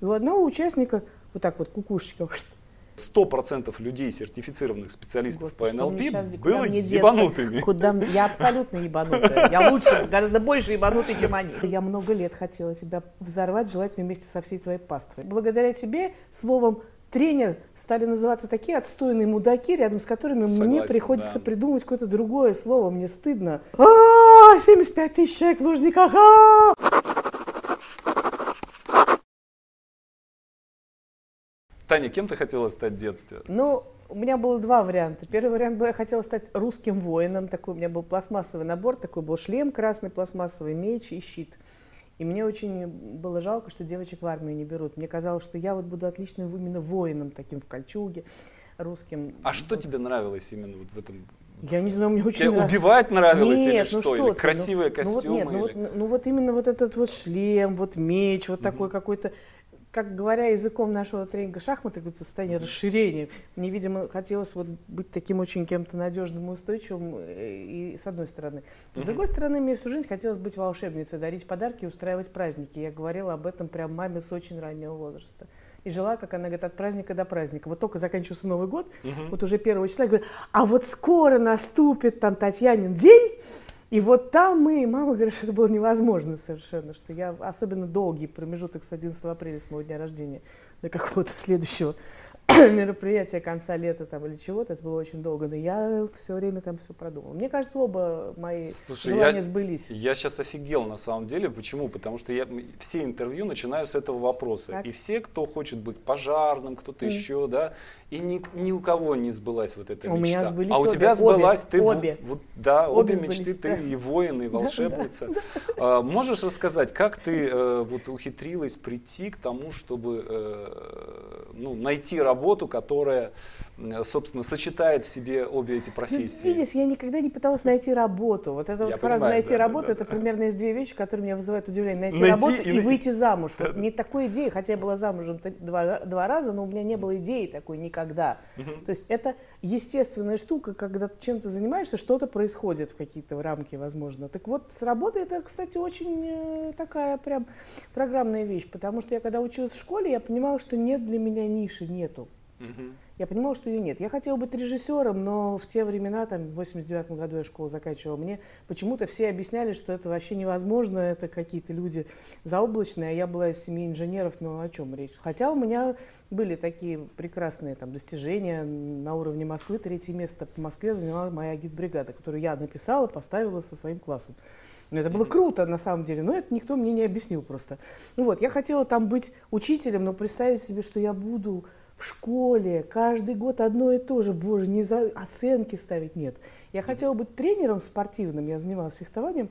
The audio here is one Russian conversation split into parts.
И у одного участника вот так вот кукушечка сто процентов людей, сертифицированных специалистов Господи, по НЛП, сейчас, было мне ебанутыми. Куда мне- Я абсолютно ебанутая. Я лучше, гораздо больше ебанутый, чем они. Я много лет хотела тебя взорвать, желательно вместе со всей твоей паствой. Благодаря тебе словом тренер стали называться такие отстойные мудаки, рядом с которыми мне Согласен, приходится да. придумать какое-то другое слово. Мне стыдно. А, 75 тысяч человек в Лужниках. а! Таня, кем ты хотела стать в детстве? Ну, у меня было два варианта. Первый вариант был, я хотела стать русским воином. Такой у меня был пластмассовый набор, такой был шлем красный, пластмассовый меч и щит. И мне очень было жалко, что девочек в армию не берут. Мне казалось, что я вот буду отличным именно воином, таким в кольчуге, русским. А что тебе нравилось именно вот в этом? Я не знаю, мне очень Тебе нравится. убивать нравилось или Нет, что? ну что или ты, красивые ну, ну вот костюмы? нет, ну, вот, или- ну вот именно вот этот вот шлем, вот меч, вот такой какой-то, как говоря языком нашего тренинга шахматы, какое-то состояние расширения. Мне, видимо, хотелось вот быть таким очень кем-то надежным и устойчивым, э, и с одной стороны. С другой стороны, мне всю жизнь хотелось быть волшебницей, дарить подарки и устраивать праздники. Я говорила об этом прям маме с очень раннего возраста. И жила, как она говорит, от праздника до праздника. Вот только заканчивался Новый год, Мгм. вот уже первого числа, я говорю, а вот скоро наступит там Татьянин день, и вот там мы, мама говорит, что это было невозможно совершенно, что я особенно долгий промежуток с 11 апреля, с моего дня рождения, до какого-то следующего мероприятия конца лета там или чего-то, это было очень долго, но я все время там все продумала. Мне кажется, оба мои Слушай, желания я- сбылись. Я сейчас офигел на самом деле. Почему? Потому что я все интервью начинаю с этого вопроса. Так. И все, кто хочет быть пожарным, кто-то Мгм. еще, да, и ни, ни у кого не сбылась вот эта У меня мечта. сбылись а у обе, тебя обе, сбылась, ты в- обе. вот, да, Обе обе, сбылись, мечты, ты да. и воин, и волшебница. А, Можешь рассказать, как ты э, вот ухитрилась прийти к тому, чтобы э, ну, найти работу, которая, э, собственно, сочетает в себе обе эти Ну, профессии? видишь, я никогда не пыталась найти работу. Вот эта Я вот фраза понимаю, «найти да, да, работу» да, это да. примерно из две вещи, которые меня вызывают удивление. Найти, Найти работу и и, выйти замуж. Вот не такой идеи, хотя я была замужем два, два раза, но у меня не было идеи такой никогда. То есть это естественная штука, когда ты чем-то занимаешься, что-то происходит в какие-то рамки, возможно. Так вот, с работой это, кстати, очень э, такая прям программная вещь, потому что я когда училась в школе, я понимала, что нет для меня ниши, нету. Я понимала, что ее нет. Я хотела быть режиссером, но в те времена, там, в 89 году я школу заканчивала, мне почему-то все объясняли, что это вообще невозможно, это какие-то люди заоблачные, а я была из семьи инженеров, ну о чем речь? Хотя у меня были такие прекрасные там, достижения на уровне Москвы. Третье место по Москве заняла моя гид-бригада, которую я написала, поставила со своим классом. Ну, это было круто, на самом деле, но это никто мне не объяснил просто. Ну вот, я хотела там быть учителем, но представить себе, что я буду в школе каждый год одно и то же, боже, не за оценки ставить, нет. Я хотела быть тренером спортивным, я занималась фехтованием,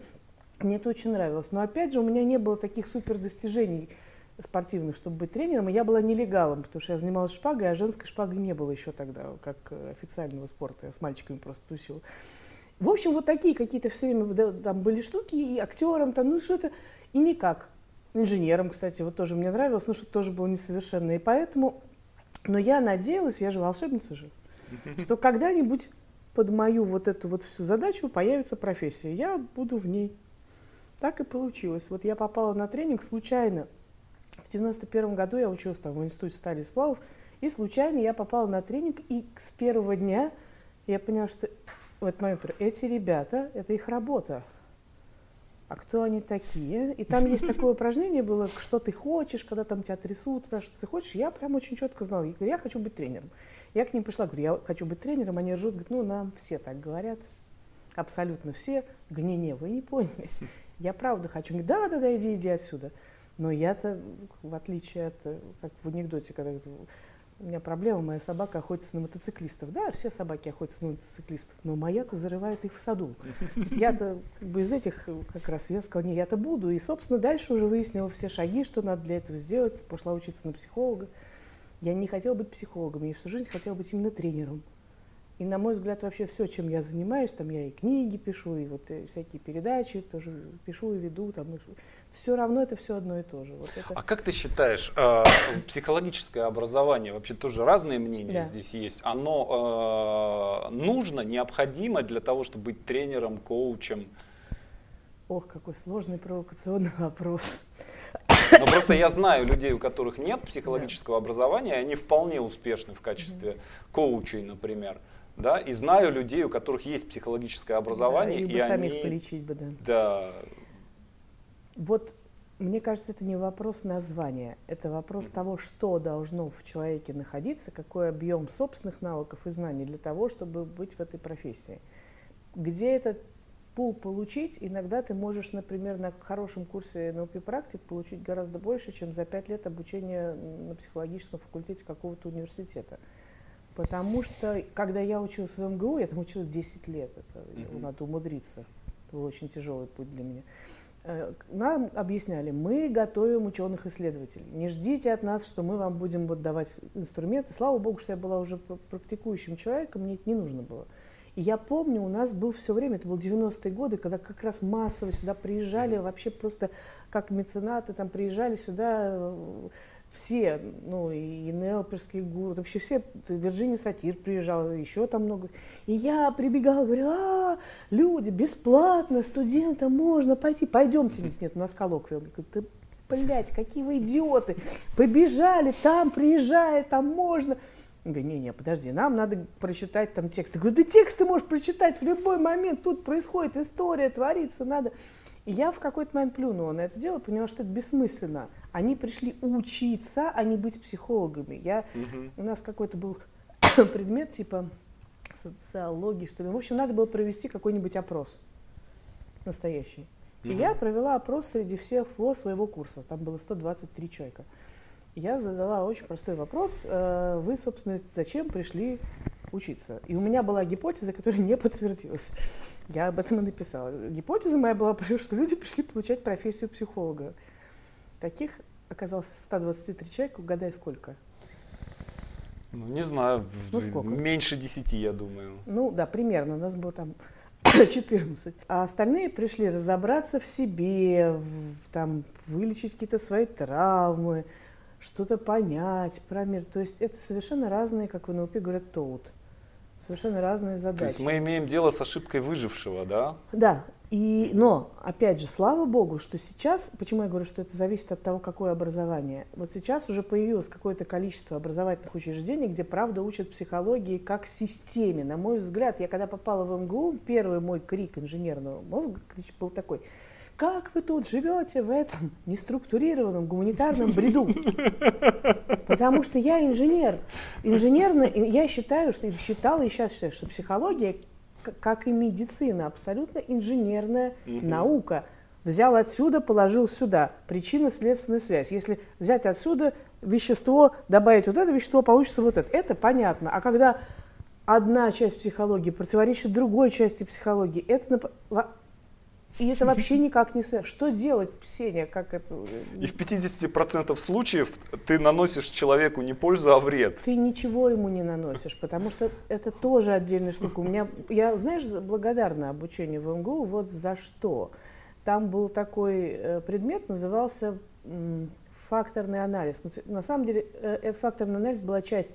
мне это очень нравилось. Но опять же, у меня не было таких супер достижений спортивных, чтобы быть тренером, и я была нелегалом, потому что я занималась шпагой, а женской шпаги не было еще тогда, как э, официального спорта, я с мальчиками просто тусила. В общем, вот такие какие-то все время да, там были штуки, и актером там, ну что-то, и никак. Инженером, кстати, вот тоже мне нравилось, но что тоже было несовершенно. И поэтому, но я надеялась, я же волшебница же, что когда-нибудь под мою вот эту вот всю задачу появится профессия. Я буду в ней. Так и получилось. Вот я попала на тренинг случайно. В 91 году я училась там в институте стали сплавов, и случайно я попала на тренинг, и с первого дня я поняла, что в этот эти ребята, это их работа. А кто они такие? И там есть такое упражнение было, что ты хочешь, когда там тебя трясут, спрашивают, что ты хочешь. Я прям очень четко знала. Я говорю, я хочу быть тренером. Я к ним пришла, говорю, я хочу быть тренером. Они ржут, говорят, ну, нам все так говорят. Абсолютно все. Говорю, не-не, вы не поняли. Я правда хочу. Он говорит, да-да-да, иди, иди отсюда. Но я-то, в отличие от, э, как в анекдоте, когда у меня проблема, моя собака охотится на мотоциклистов. Да, все собаки охотятся на мотоциклистов, но моя-то зарывает их в саду. Я-то как бы из этих как раз, я сказала, не, я-то буду. И, собственно, дальше уже выяснила все шаги, что надо для этого сделать. Пошла учиться на психолога. Я не хотела быть психологом, я всю жизнь хотела быть именно тренером. И, на мой взгляд, вообще все, чем я занимаюсь, там я и книги пишу, и вот э, всякие передачи тоже пишу и веду, там, все равно это все одно и то же. Вот это... А как ты считаешь, э, психологическое образование, вообще тоже разные мнения Да. здесь есть, оно э, нужно, необходимо для того, чтобы быть тренером, коучем? Ох, какой сложный провокационный вопрос. Но просто я знаю людей, у которых нет психологического образования, и они вполне успешны в качестве коучей, например. Да, и знаю людей, у которых есть психологическое образование, да, и, и сами они... полечить бы, да. Да. Вот мне кажется, это не вопрос названия, это вопрос того, что должно в человеке находиться, какой объем собственных навыков и знаний для того, чтобы быть в этой профессии. Где этот пул получить, иногда ты можешь, например, на хорошем курсе НЛП практик получить гораздо больше, чем за пять лет обучения на психологическом факультете какого-то университета. Потому что, когда я училась в МГУ, я там училась 10 лет, это mm-hmm. надо умудриться. Это был очень тяжелый путь для меня. Э, нам объясняли, мы готовим ученых-исследователей. Не ждите от нас, что мы вам будем вот давать инструменты. Слава богу, что я была уже практикующим человеком, мне это не нужно было. И я помню, у нас был все время, это был 90-е годы, когда как раз массово сюда приезжали, вообще просто как меценаты там приезжали сюда э, все, ну и Нелперский гуру, вообще все, Вирджиния Сатир приезжала, еще там много. И я прибегала, говорила, а, люди, бесплатно, студентам можно пойти, пойдемте. Нет, нет, у нас коллоквиум. Ты, блядь, какие вы идиоты, побежали, там приезжает, там можно. Говорю, не-не, подожди, нам надо прочитать там текст. Я говорю, да текст ты можешь прочитать в любой момент, тут происходит история, творится, надо. И я в какой-то момент плюнула на это дело, поняла, что это бессмысленно. Они пришли учиться, а не быть психологами. Я, угу. У нас какой-то был предмет типа социологии, что ли. В общем, надо было провести какой-нибудь опрос настоящий. И угу. я провела опрос среди всех своего курса. Там было 123 человека я задала очень простой вопрос. Э, вы, собственно, зачем пришли учиться? И у меня была гипотеза, которая не подтвердилась. Я об этом и написала. Гипотеза моя была, что люди пришли получать профессию психолога. Таких оказалось 123 человека. Угадай, сколько? Ну, не знаю, ну, сколько? меньше 10, я думаю. Ну, да, примерно. У нас было там 14. А остальные пришли разобраться в себе, в, там, вылечить какие-то свои травмы, что-то понять про мир. То есть это совершенно разные, как в НЛП говорят, тоут. Совершенно разные задачи. То есть мы имеем дело с ошибкой выжившего, да? Да. И, но, опять же, слава богу, что сейчас, почему я говорю, что это зависит от того, какое образование. Вот сейчас уже появилось какое-то количество образовательных учреждений, где, правда, учат психологии как системе. На мой взгляд, я когда попала в МГУ, первый мой крик инженерного мозга был такой – как вы тут живете в этом неструктурированном гуманитарном бреду? Потому что я инженер. Инженерно, я считаю, что считала и сейчас считаю, что психология, как и медицина, абсолютно инженерная угу. наука. Взял отсюда, положил сюда. Причинно-следственная связь. Если взять отсюда вещество, добавить вот это вещество, получится вот это. Это понятно. А когда одна часть психологии противоречит другой части психологии, это и это вообще никак не связано. Что делать, Ксения, как это? И в 50% случаев ты наносишь человеку не пользу, а вред. Ты ничего ему не наносишь, потому что это тоже отдельная штука. У меня, я, знаешь, благодарна обучению в МГУ вот за что. Там был такой э, предмет, назывался факторный анализ. Ну, на самом деле, э, этот факторный анализ была часть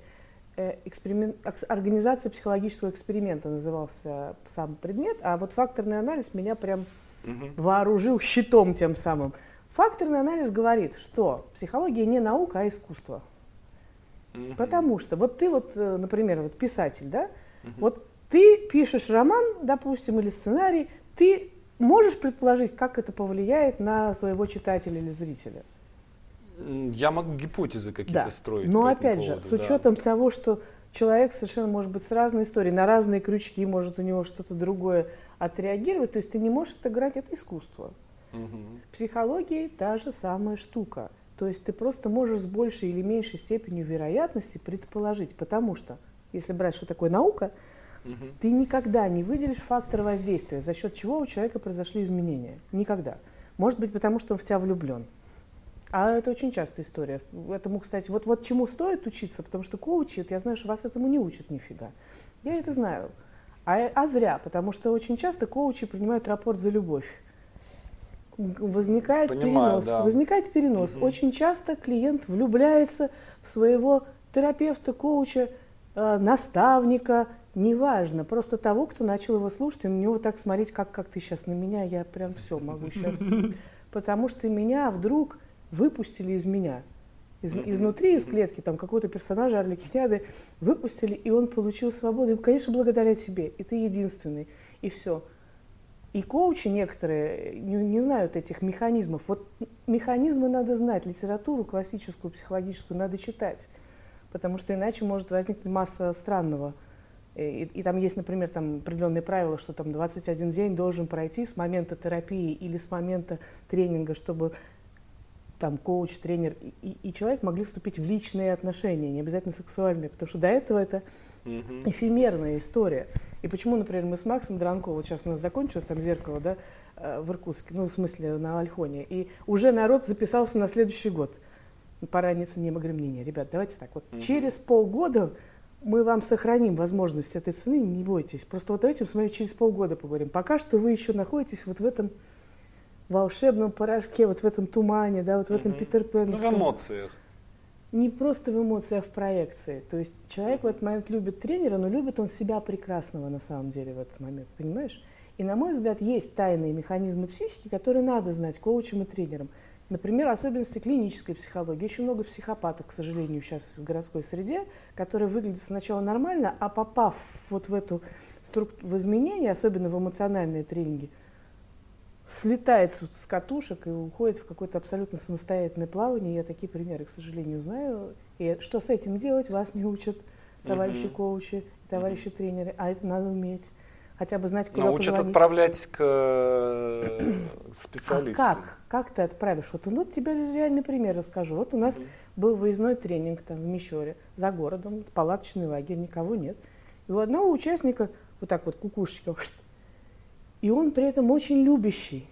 э, эксперимент, организация психологического эксперимента назывался сам предмет, а вот факторный анализ меня прям угу. вооружил щитом тем самым. Факторный анализ говорит, что психология не наука, а искусство. Угу. Потому что вот ты вот, э, например, вот писатель, да, угу. вот ты пишешь роман, допустим, или сценарий, ты можешь предположить, как это повлияет на своего читателя или зрителя? Я могу гипотезы какие-то да. строить. Но опять поводу, же, с учетом да. того, что человек совершенно может быть с разной историей, на разные крючки, может у него что-то другое отреагировать. То есть ты не можешь отыграть это искусство. Угу. С психологией та же самая штука. То есть ты просто можешь с большей или меньшей степенью вероятности предположить, потому что, если брать, что такое наука, угу. ты никогда не выделишь фактор воздействия, за счет чего у человека произошли изменения. Никогда. Может быть, потому что он в тебя влюблен. А это очень частая история. Этому, кстати, вот, вот чему стоит учиться, потому что коучи, я знаю, что вас этому не учат нифига. Я это знаю. А, а зря, потому что очень часто коучи принимают рапорт за любовь. Возникает Понимаю, перенос. Да. Возникает перенос. Угу. Очень часто клиент влюбляется в своего терапевта, коуча, э, наставника, неважно, просто того, кто начал его слушать, и на него так смотреть, как, как ты сейчас на меня, я прям все могу сейчас. Потому что меня вдруг выпустили из меня. Из, изнутри, из клетки, там какого-то персонажа Орликиняды выпустили, и он получил свободу. И, конечно, благодаря тебе. И ты единственный. И все. И коучи некоторые не, не знают этих механизмов. Вот механизмы надо знать, литературу классическую, психологическую надо читать, потому что иначе может возникнуть масса странного. И, и там есть, например, там определенные правила, что там 21 день должен пройти с момента терапии или с момента тренинга, чтобы там коуч, тренер и, и человек могли вступить в личные отношения, не обязательно сексуальные, потому что до этого это эфемерная история. И почему, например, мы с Максом Дранковым, вот сейчас у нас закончилось там зеркало, да, э, в Иркутске, ну, в смысле, на Альхоне, и уже народ записался на следующий год. Пора не говорим, не, не, ребят, давайте так, вот угу. через полгода мы вам сохраним возможность этой цены, не бойтесь. Просто вот давайте мы через полгода поговорим. Пока что вы еще находитесь вот в этом волшебном порошке, вот в этом тумане, да, вот в этом Питер Пен. Ну, в эмоциях не просто в эмоциях, а в проекции. То есть человек в этот момент любит тренера, но любит он себя прекрасного на самом деле в этот момент, понимаешь? И, на мой взгляд, есть тайные механизмы психики, которые надо знать коучам и тренерам. Например, особенности клинической психологии. Очень много психопатов, к сожалению, сейчас в городской среде, которые выглядят сначала нормально, а попав вот в эту структуру, в изменения, особенно в эмоциональные тренинги – слетает с, катушек и уходит в какое-то абсолютно самостоятельное плавание. Я такие примеры, к сожалению, знаю. И что с этим делать, вас не учат товарищи mm-hmm. коучи, товарищи mm-hmm. тренеры, а это надо уметь. Хотя бы знать, куда Научат позвонить. отправлять к э, специалистам. А как? Как ты отправишь? Вот, ну, вот тебе реальный пример расскажу. Вот у нас mm-hmm. был выездной тренинг там в Мещере, за городом, палаточный лагерь, никого нет. И у одного участника вот так вот кукушечка и он при этом очень любящий,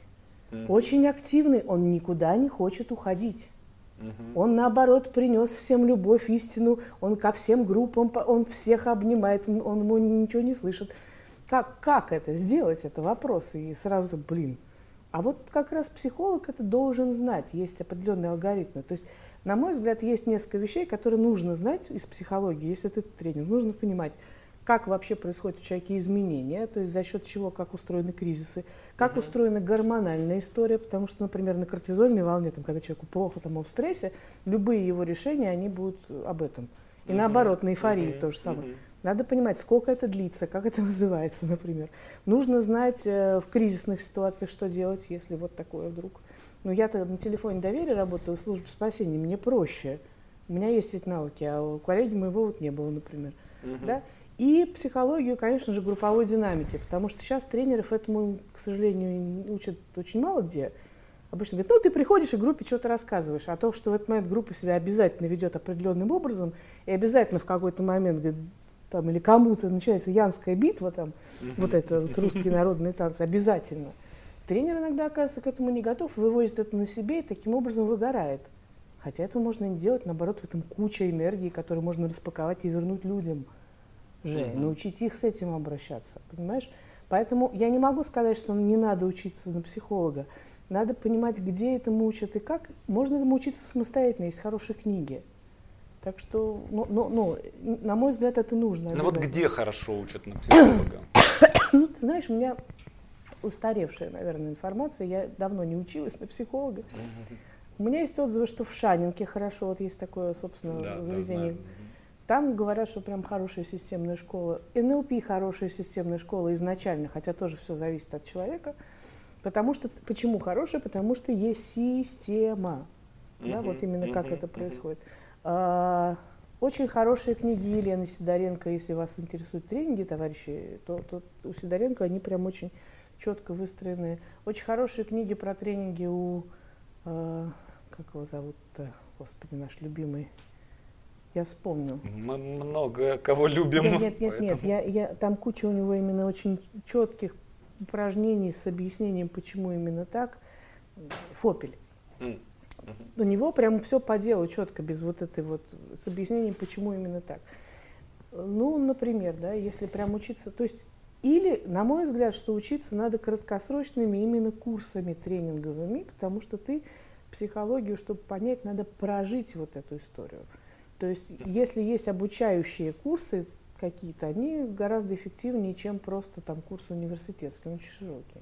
mm-hmm. очень активный, он никуда не хочет уходить. Mm-hmm. Он, наоборот, принес всем любовь, истину, он ко всем группам, он всех обнимает, он, он ему ничего не слышит. Как, как это сделать, это вопрос. И сразу, блин. А вот как раз психолог это должен знать, есть определенные алгоритмы. То есть, на мой взгляд, есть несколько вещей, которые нужно знать из психологии, если ты тренер. Нужно понимать, как вообще происходят у человека изменения, то есть за счет чего, как устроены кризисы, как uh-huh. устроена гормональная история, потому что, например, на кортизольной волне, там, когда человеку плохо, там, он в стрессе, любые его решения, они будут об этом. И uh-huh. наоборот, на эйфории uh-huh. то же самое. Uh-huh. Надо понимать, сколько это длится, как это называется, например. Нужно знать э, в кризисных ситуациях, что делать, если вот такое вдруг. Ну, я-то на телефоне доверия работаю в службе спасения, мне проще. У меня есть эти навыки, а у коллеги моего вот не было, например. Uh-huh. Да? И психологию, конечно же, групповой динамики, потому что сейчас тренеров этому, к сожалению, учат очень мало где. Обычно говорят, ну ты приходишь и группе что-то рассказываешь, а то, что в этот момент группа себя обязательно ведет определенным образом, и обязательно в какой-то момент говорит, там, или кому-то начинается янская битва, там, вот это вот, русские народные танцы, обязательно. Тренер иногда оказывается к этому не готов, вывозит это на себе и таким образом выгорает. Хотя это можно не делать, наоборот, в этом куча энергии, которую можно распаковать и вернуть людям – Жень, угу. научить их с этим обращаться, понимаешь? Поэтому я не могу сказать, что не надо учиться на психолога. Надо понимать, где этому учат и как. Можно этому учиться самостоятельно, есть хорошие книги. Так что, ну, ну, ну на мой взгляд, это нужно. Ну вот где хорошо учат на психолога? ну, ты знаешь, у меня устаревшая, наверное, информация. Я давно не училась на психолога. У меня есть отзывы, что в Шанинке хорошо, вот есть такое, собственно, да, заведение. Да, там говорят, что прям хорошая системная школа. НЛП хорошая системная школа изначально, хотя тоже все зависит от человека. Потому что, почему хорошая? Потому что есть система. Uh-huh, да, вот именно uh-huh, как это происходит. А, очень хорошие книги Елены Сидоренко, если вас интересуют тренинги, товарищи, то, то у Сидоренко они прям очень четко выстроены. Очень хорошие книги про тренинги у, э, как его зовут-то, господи, наш любимый я вспомню. Мы много кого любим. Нет, нет, нет, поэтому... нет. Я, я, там куча у него именно очень четких упражнений с объяснением, почему именно так. Фопель. Mm. У него прям все по делу четко, без вот этой вот, с объяснением, почему именно так. Ну, например, да, если прям учиться, то есть, или, на мой взгляд, что учиться надо краткосрочными именно курсами тренинговыми, потому что ты психологию, чтобы понять, надо прожить вот эту историю. То есть, если есть обучающие курсы какие-то, они гораздо эффективнее, чем просто там курс университетский, он очень широкий.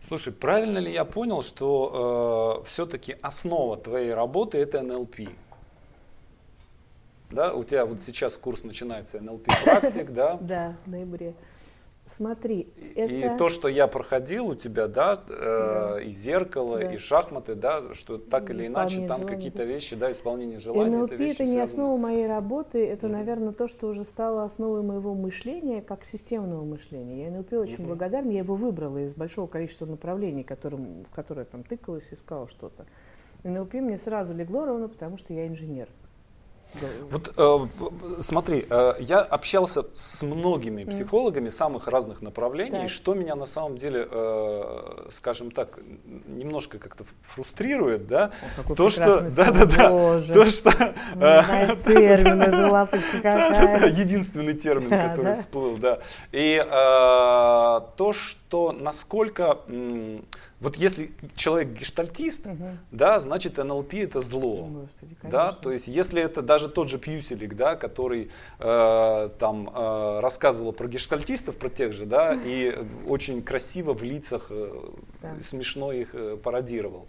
Слушай, правильно ли я понял, что э, все-таки основа твоей работы это НЛП? Да, у тебя вот сейчас курс начинается НЛП практик, да? Да, в ноябре. Смотри, это... И то, что я проходил у тебя, да, э, да. и зеркало, да. и шахматы, да, что так или иначе там какие-то вещи, да, исполнение желаний. НЛП это, вещи это не основа моей работы, это, mm-hmm. наверное, то, что уже стало основой моего мышления, как системного мышления. Я НЛП очень mm-hmm. благодарна, я его выбрала из большого количества направлений, которым, в которые там тыкалась, искала что-то. НЛП мне сразу легло ровно, потому что я инженер. Вот э, смотри, э, я общался с многими психологами самых разных направлений, так. и что меня на самом деле, э, скажем так, немножко как-то фрустрирует, да, О, то что, да, да, да, то что, э, термин, единственный термин, который всплыл, да, и э, то, что насколько вот если человек гештальтист, угу. да, значит НЛП это зло. Господи, да, то есть если это даже тот же Пьюселик, да, который э, там э, рассказывал про гештальтистов, про тех же, да, и очень красиво в лицах э, да. смешно их э, пародировал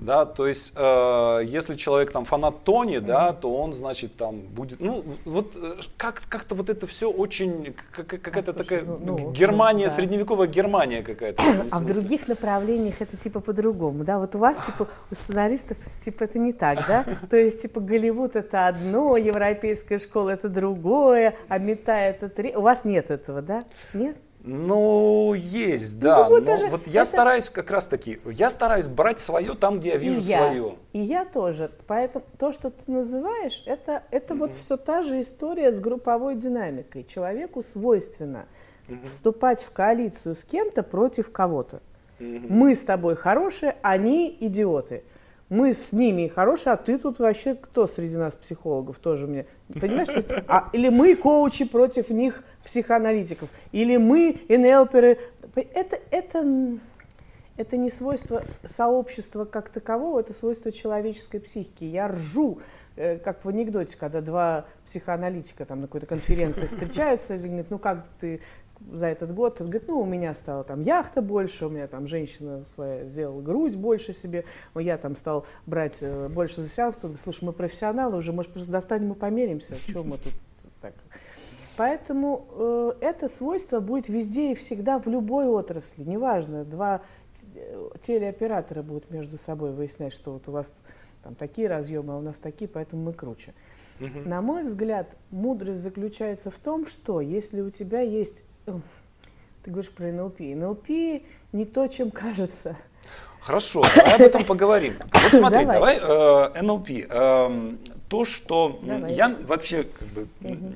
да, то есть э, если человек там фанат Тони, mm-hmm. да, то он, значит, там будет, ну, вот э, как, как-то вот это все очень, как, какая-то а, такая ну, ну Германия, да. средневековая Германия какая-то. В а в других направлениях это типа по-другому, да, вот у вас, типа, у сценаристов, типа, это не так, да, то есть, типа, Голливуд это одно, европейская школа это другое, а мета это три, у вас нет этого, да, нет? Ну, есть, да. Ну, но вот я это... стараюсь как раз таки, я стараюсь брать свое там, где я вижу и я, свое. И я тоже. Поэтому то, что ты называешь, это, это mm-hmm. вот все та же история с групповой динамикой. Человеку свойственно mm-hmm. вступать в коалицию с кем-то против кого-то. Mm-hmm. Мы с тобой хорошие, они идиоты мы с ними хорошие, а ты тут вообще кто среди нас психологов тоже мне? Понимаешь? А, или мы коучи против них психоаналитиков, или мы НЛперы. Это, это, это не свойство сообщества как такового, это свойство человеческой психики. Я ржу, э, как в анекдоте, когда два психоаналитика там на какой-то конференции встречаются, и говорят, ну как ты за этот год, он говорит, ну, у меня стала там яхта больше, у меня там женщина своя сделала грудь больше себе, я там стал брать э, больше за сеанс, слушай, мы профессионалы уже, может, просто достанем и померимся, чем мы тут так. Поэтому э, это свойство будет везде и всегда в любой отрасли, неважно, два э, телеоператора будут между собой выяснять, что вот у вас там такие разъемы, а у нас такие, поэтому мы круче. Угу. На мой взгляд, мудрость заключается в том, что если у тебя есть ты говоришь про НЛП. НЛП не то, чем кажется. Хорошо, давай об этом поговорим. Вот смотри, давай, давай э, НЛП. Э, то, что давай. я вообще как бы, угу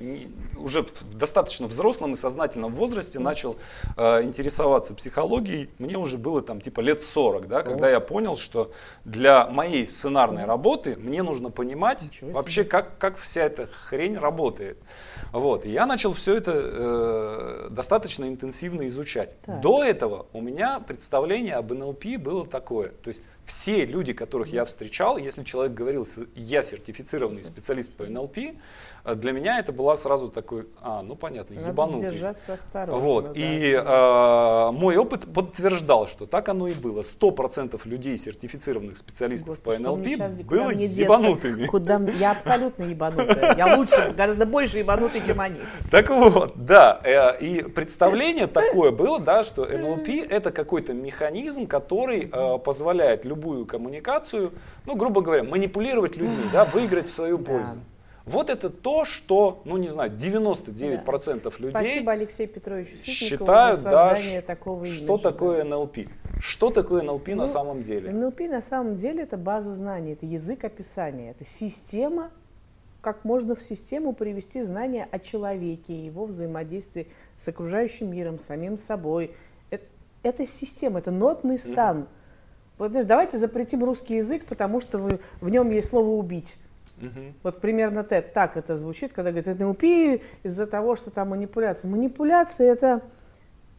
уже в достаточно взрослом и сознательном возрасте начал э, интересоваться психологией. Мне уже было там типа лет 40, да, когда я понял, что для моей сценарной работы мне нужно понимать вообще, как, как вся эта хрень работает. Вот. И я начал все это э, достаточно интенсивно изучать. Так. До этого у меня представление об НЛП было такое. То есть все люди, которых я встречал, если человек говорил, я сертифицированный специалист по НЛП, э, для меня это была сразу такой, а, ну понятно, Надо ебанутый. держаться осторожно. Вот. Да, и. Э, мой опыт подтверждал, что так оно и было. Сто процентов людей, сертифицированных специалистов Господи, по НЛП, было ебанутыми. Куда... Я абсолютно ебанутая. Я лучше, гораздо больше ебанутый, чем они. Так вот, да. Э, и представление такое было, да, что НЛП это какой-то механизм, который э, позволяет любую коммуникацию, ну, грубо говоря, манипулировать людьми, да, выиграть в свою пользу. Вот это то, что, ну не знаю, 99% да. людей Спасибо считают, да, такого что такое НЛП. Что такое НЛП ну, на самом деле? НЛП на самом деле это база знаний, это язык описания, это система, как можно в систему привести знания о человеке, его взаимодействии с окружающим миром, самим собой. Это, это система, это нотный стан. Mm-hmm вот, давайте запретим русский язык, потому что вы, в нем есть слово «убить». Угу. Вот примерно так это звучит, когда говорят, НЛП из-за того, что там манипуляция. Манипуляция это,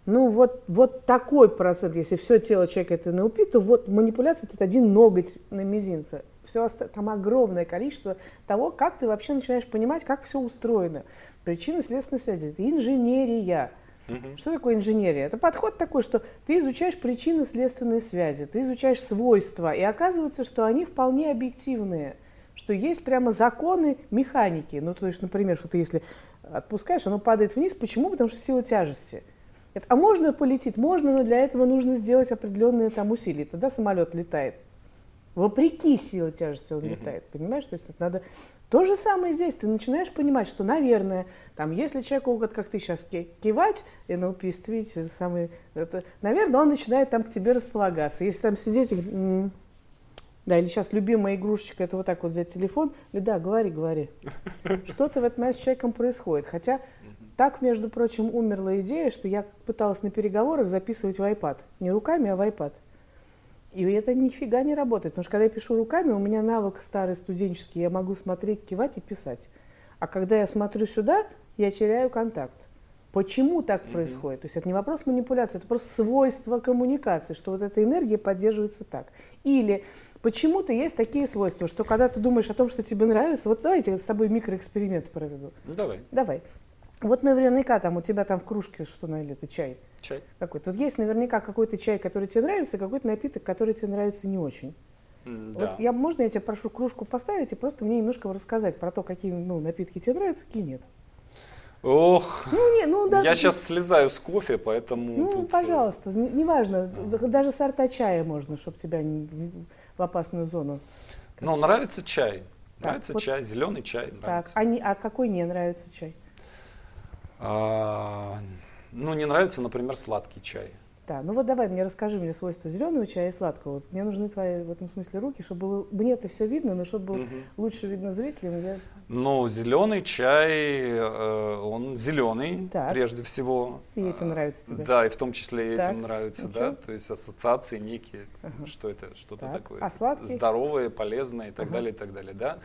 ну вот, вот такой процент, если все тело человека это НЛП, то вот манипуляция это один ноготь на мизинце. Все, там огромное количество того, как ты вообще начинаешь понимать, как все устроено. Причины следственной связи. Это инженерия. Угу. Что такое инженерия? Это подход такой, что ты изучаешь причины следственные связи, ты изучаешь свойства, и оказывается, что они вполне объективные, что есть прямо законы механики. Ну, то есть, например, что ты если отпускаешь, оно падает вниз. Почему? Потому что сила тяжести. Это, а можно полететь? Можно, но для этого нужно сделать определенные там усилия. Тогда самолет летает. Вопреки силе тяжести он летает, понимаешь? То есть это надо то же самое здесь. Ты начинаешь понимать, что, наверное, там, если человеку, вот как ты сейчас кивать, НЛПист, видите, самый, это, наверное, он начинает там к тебе располагаться. Если там сидеть, м-м, да, или сейчас любимая игрушечка, это вот так вот взять телефон, и да, говори, говори. Что-то в этот момент с человеком происходит. Хотя так, между прочим, умерла идея, что я пыталась на переговорах записывать в iPad. Не руками, а в iPad. И это нифига не работает, потому что когда я пишу руками, у меня навык старый студенческий, я могу смотреть, кивать и писать. А когда я смотрю сюда, я теряю контакт. Почему так mm-hmm. происходит? То есть это не вопрос манипуляции, это просто свойство коммуникации, что вот эта энергия поддерживается так. Или почему-то есть такие свойства, что когда ты думаешь о том, что тебе нравится, вот давайте с тобой микроэксперимент проведу. Давай. Давай. Вот наверняка там у тебя там в кружке что налито, чай. Чай. Какой-то. Вот есть наверняка какой-то чай, который тебе нравится, какой-то напиток, который тебе нравится не очень. Mm, вот да. я, можно я тебе прошу кружку поставить и просто мне немножко рассказать про то, какие ну, напитки тебе нравятся, какие нет. Ох, ну, не, ну, даже, я сейчас слезаю с кофе, поэтому... Ну, тут... Э, пожалуйста, неважно, не даже сорта чая можно, чтобы тебя не, в опасную зону. Ну, нравится чай. Так, нравится вот, чай, зеленый чай нравится. Так, а, не, а какой не нравится чай? А, ну, не нравится, например, сладкий чай. Да, ну вот давай мне расскажи мне свойства зеленого чая и сладкого. Мне нужны твои в этом смысле руки, чтобы было, мне это все видно, но чтобы было угу. лучше видно зрителям. Я... Ну, зеленый чай, э, он зеленый так. прежде всего. И этим нравится тебе? Да, и в том числе и так. этим нравится, да. То есть ассоциации некие, ага. что это, что-то так. такое. А сладкий? Здоровое, полезное и так ага. далее, и так далее, да.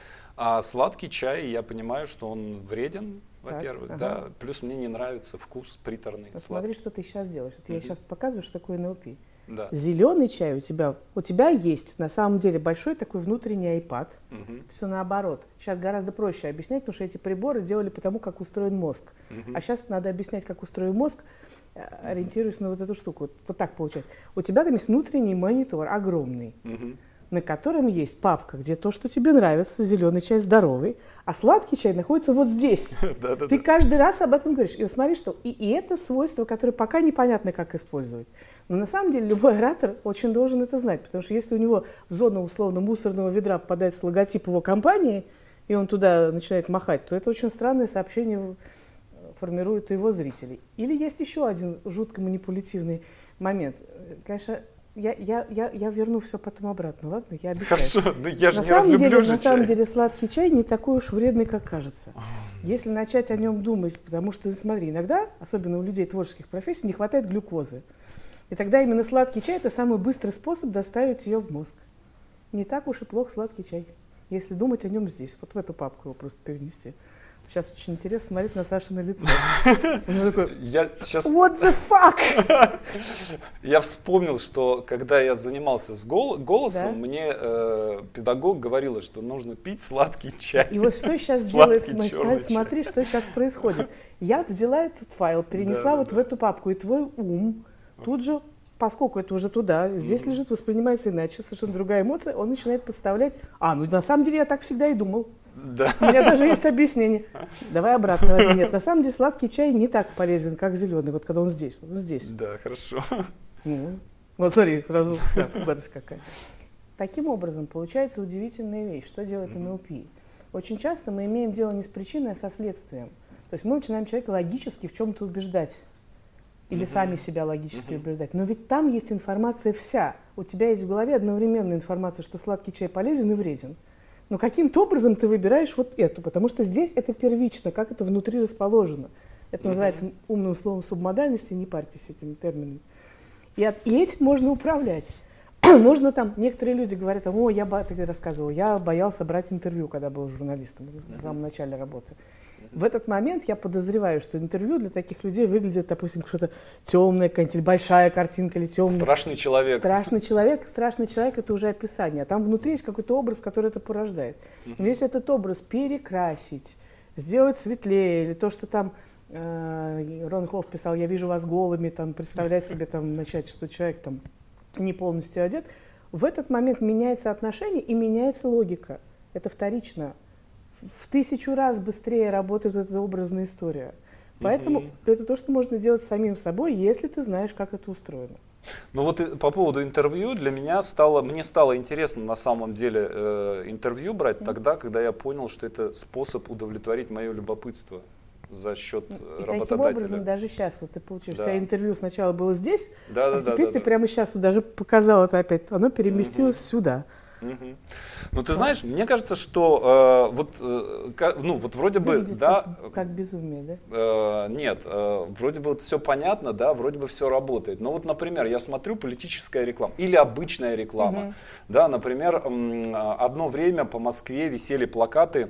А сладкий чай, я понимаю, что он вреден, во-первых, ага. да. Плюс мне не нравится вкус приторный. Вот смотри, что ты сейчас делаешь. Это угу. я сейчас показываю, что такое НЛП. Да. Зеленый чай у тебя, у тебя есть на самом деле большой такой внутренний iPad. Угу. Все наоборот. Сейчас гораздо проще объяснять, потому что эти приборы делали потому, как устроен мозг. Угу. А сейчас надо объяснять, как устроен мозг, э, ориентируясь на вот эту штуку. Вот, вот так получается. У тебя там есть внутренний монитор огромный. Угу на котором есть папка, где то, что тебе нравится, зеленый чай здоровый, а сладкий чай находится вот здесь. Ты каждый раз об этом говоришь. И вот смотри, что и, и это свойство, которое пока непонятно, как использовать. Но на самом деле любой оратор очень должен это знать, потому что если у него в зону условно мусорного ведра попадает логотип его компании, и он туда начинает махать, то это очень странное сообщение формирует у его зрителей. Или есть еще один жутко манипулятивный момент. Конечно, я, я, я, я верну все потом обратно, ладно? Я обещаю. Хорошо, но я же на не разлюблю деле, же На чай. самом деле сладкий чай не такой уж вредный, как кажется. Если начать о нем думать, потому что, смотри, иногда, особенно у людей творческих профессий, не хватает глюкозы. И тогда именно сладкий чай – это самый быстрый способ доставить ее в мозг. Не так уж и плохо сладкий чай, если думать о нем здесь. Вот в эту папку его просто перенести. Сейчас очень интересно смотреть на Сашу на лицо. Я сейчас... What the fuck? Я вспомнил, что когда я занимался с гол... голосом, да? мне э, педагог говорила, что нужно пить сладкий чай. И вот что сейчас делает, смотри, смотри, что сейчас происходит. Я взяла этот файл, перенесла да, вот да, в эту папку, и твой ум тут же поскольку это уже туда, здесь mm-hmm. лежит, воспринимается иначе, совершенно другая эмоция, он начинает подставлять, а, ну на самом деле я так всегда и думал. Да. У меня даже есть объяснение. Давай обратно возьми. Нет, на самом деле сладкий чай не так полезен, как зеленый, вот когда он здесь, вот он здесь. Да, хорошо. Ну, вот смотри, сразу да, гадость какая. Таким образом, получается удивительная вещь. Что делает НЛП? Очень часто мы имеем дело не с причиной, а со следствием. То есть мы начинаем человека логически в чем-то убеждать. Или сами себя логически убеждать. Но ведь там есть информация вся. У тебя есть в голове одновременно информация, что сладкий чай полезен и вреден. Но каким-то образом ты выбираешь вот эту, потому что здесь это первично, как это внутри расположено. Это называется умным словом субмодальности, не парьтесь этими терминами. И, от, и этим можно управлять. можно там, некоторые люди говорят, о, я, ты рассказывал, я боялся брать интервью, когда был журналистом в самом начале работы. В этот момент я подозреваю, что интервью для таких людей выглядит, допустим, что-то темное, какая-нибудь большая картинка или темная. Страшный человек. Страшный человек. Страшный человек – это уже описание. А там внутри есть какой-то образ, который это порождает. Но если этот образ перекрасить, сделать светлее, или то, что там э, Рон Хофф писал, я вижу вас голыми, там, представлять себе, там, начать, что человек там не полностью одет, в этот момент меняется отношение и меняется логика. Это вторично. В тысячу раз быстрее работает эта образная история. Поэтому mm это то, что можно делать самим собой, если ты знаешь, как это устроено. Ну вот по поводу интервью для меня стало, мне стало интересно на самом деле э, интервью брать тогда, когда я понял, что это способ удовлетворить мое любопытство за счет и работодателя. Таким образом, даже сейчас вот ты получишь, да. у тебя интервью сначала было здесь, да, а да, теперь да, ты да, прямо сейчас вот даже показал это опять, оно переместилось угу. сюда. Угу. Ну, ты знаешь, мне кажется, что э, вот, э, ну, вот вроде бы, да... Как, как безумие, да? Э, нет, э, вроде бы вот все понятно, да, вроде бы все работает. Но вот, например, я смотрю политическая реклама или обычная реклама. Угу. Да, например, э, одно время по Москве висели плакаты,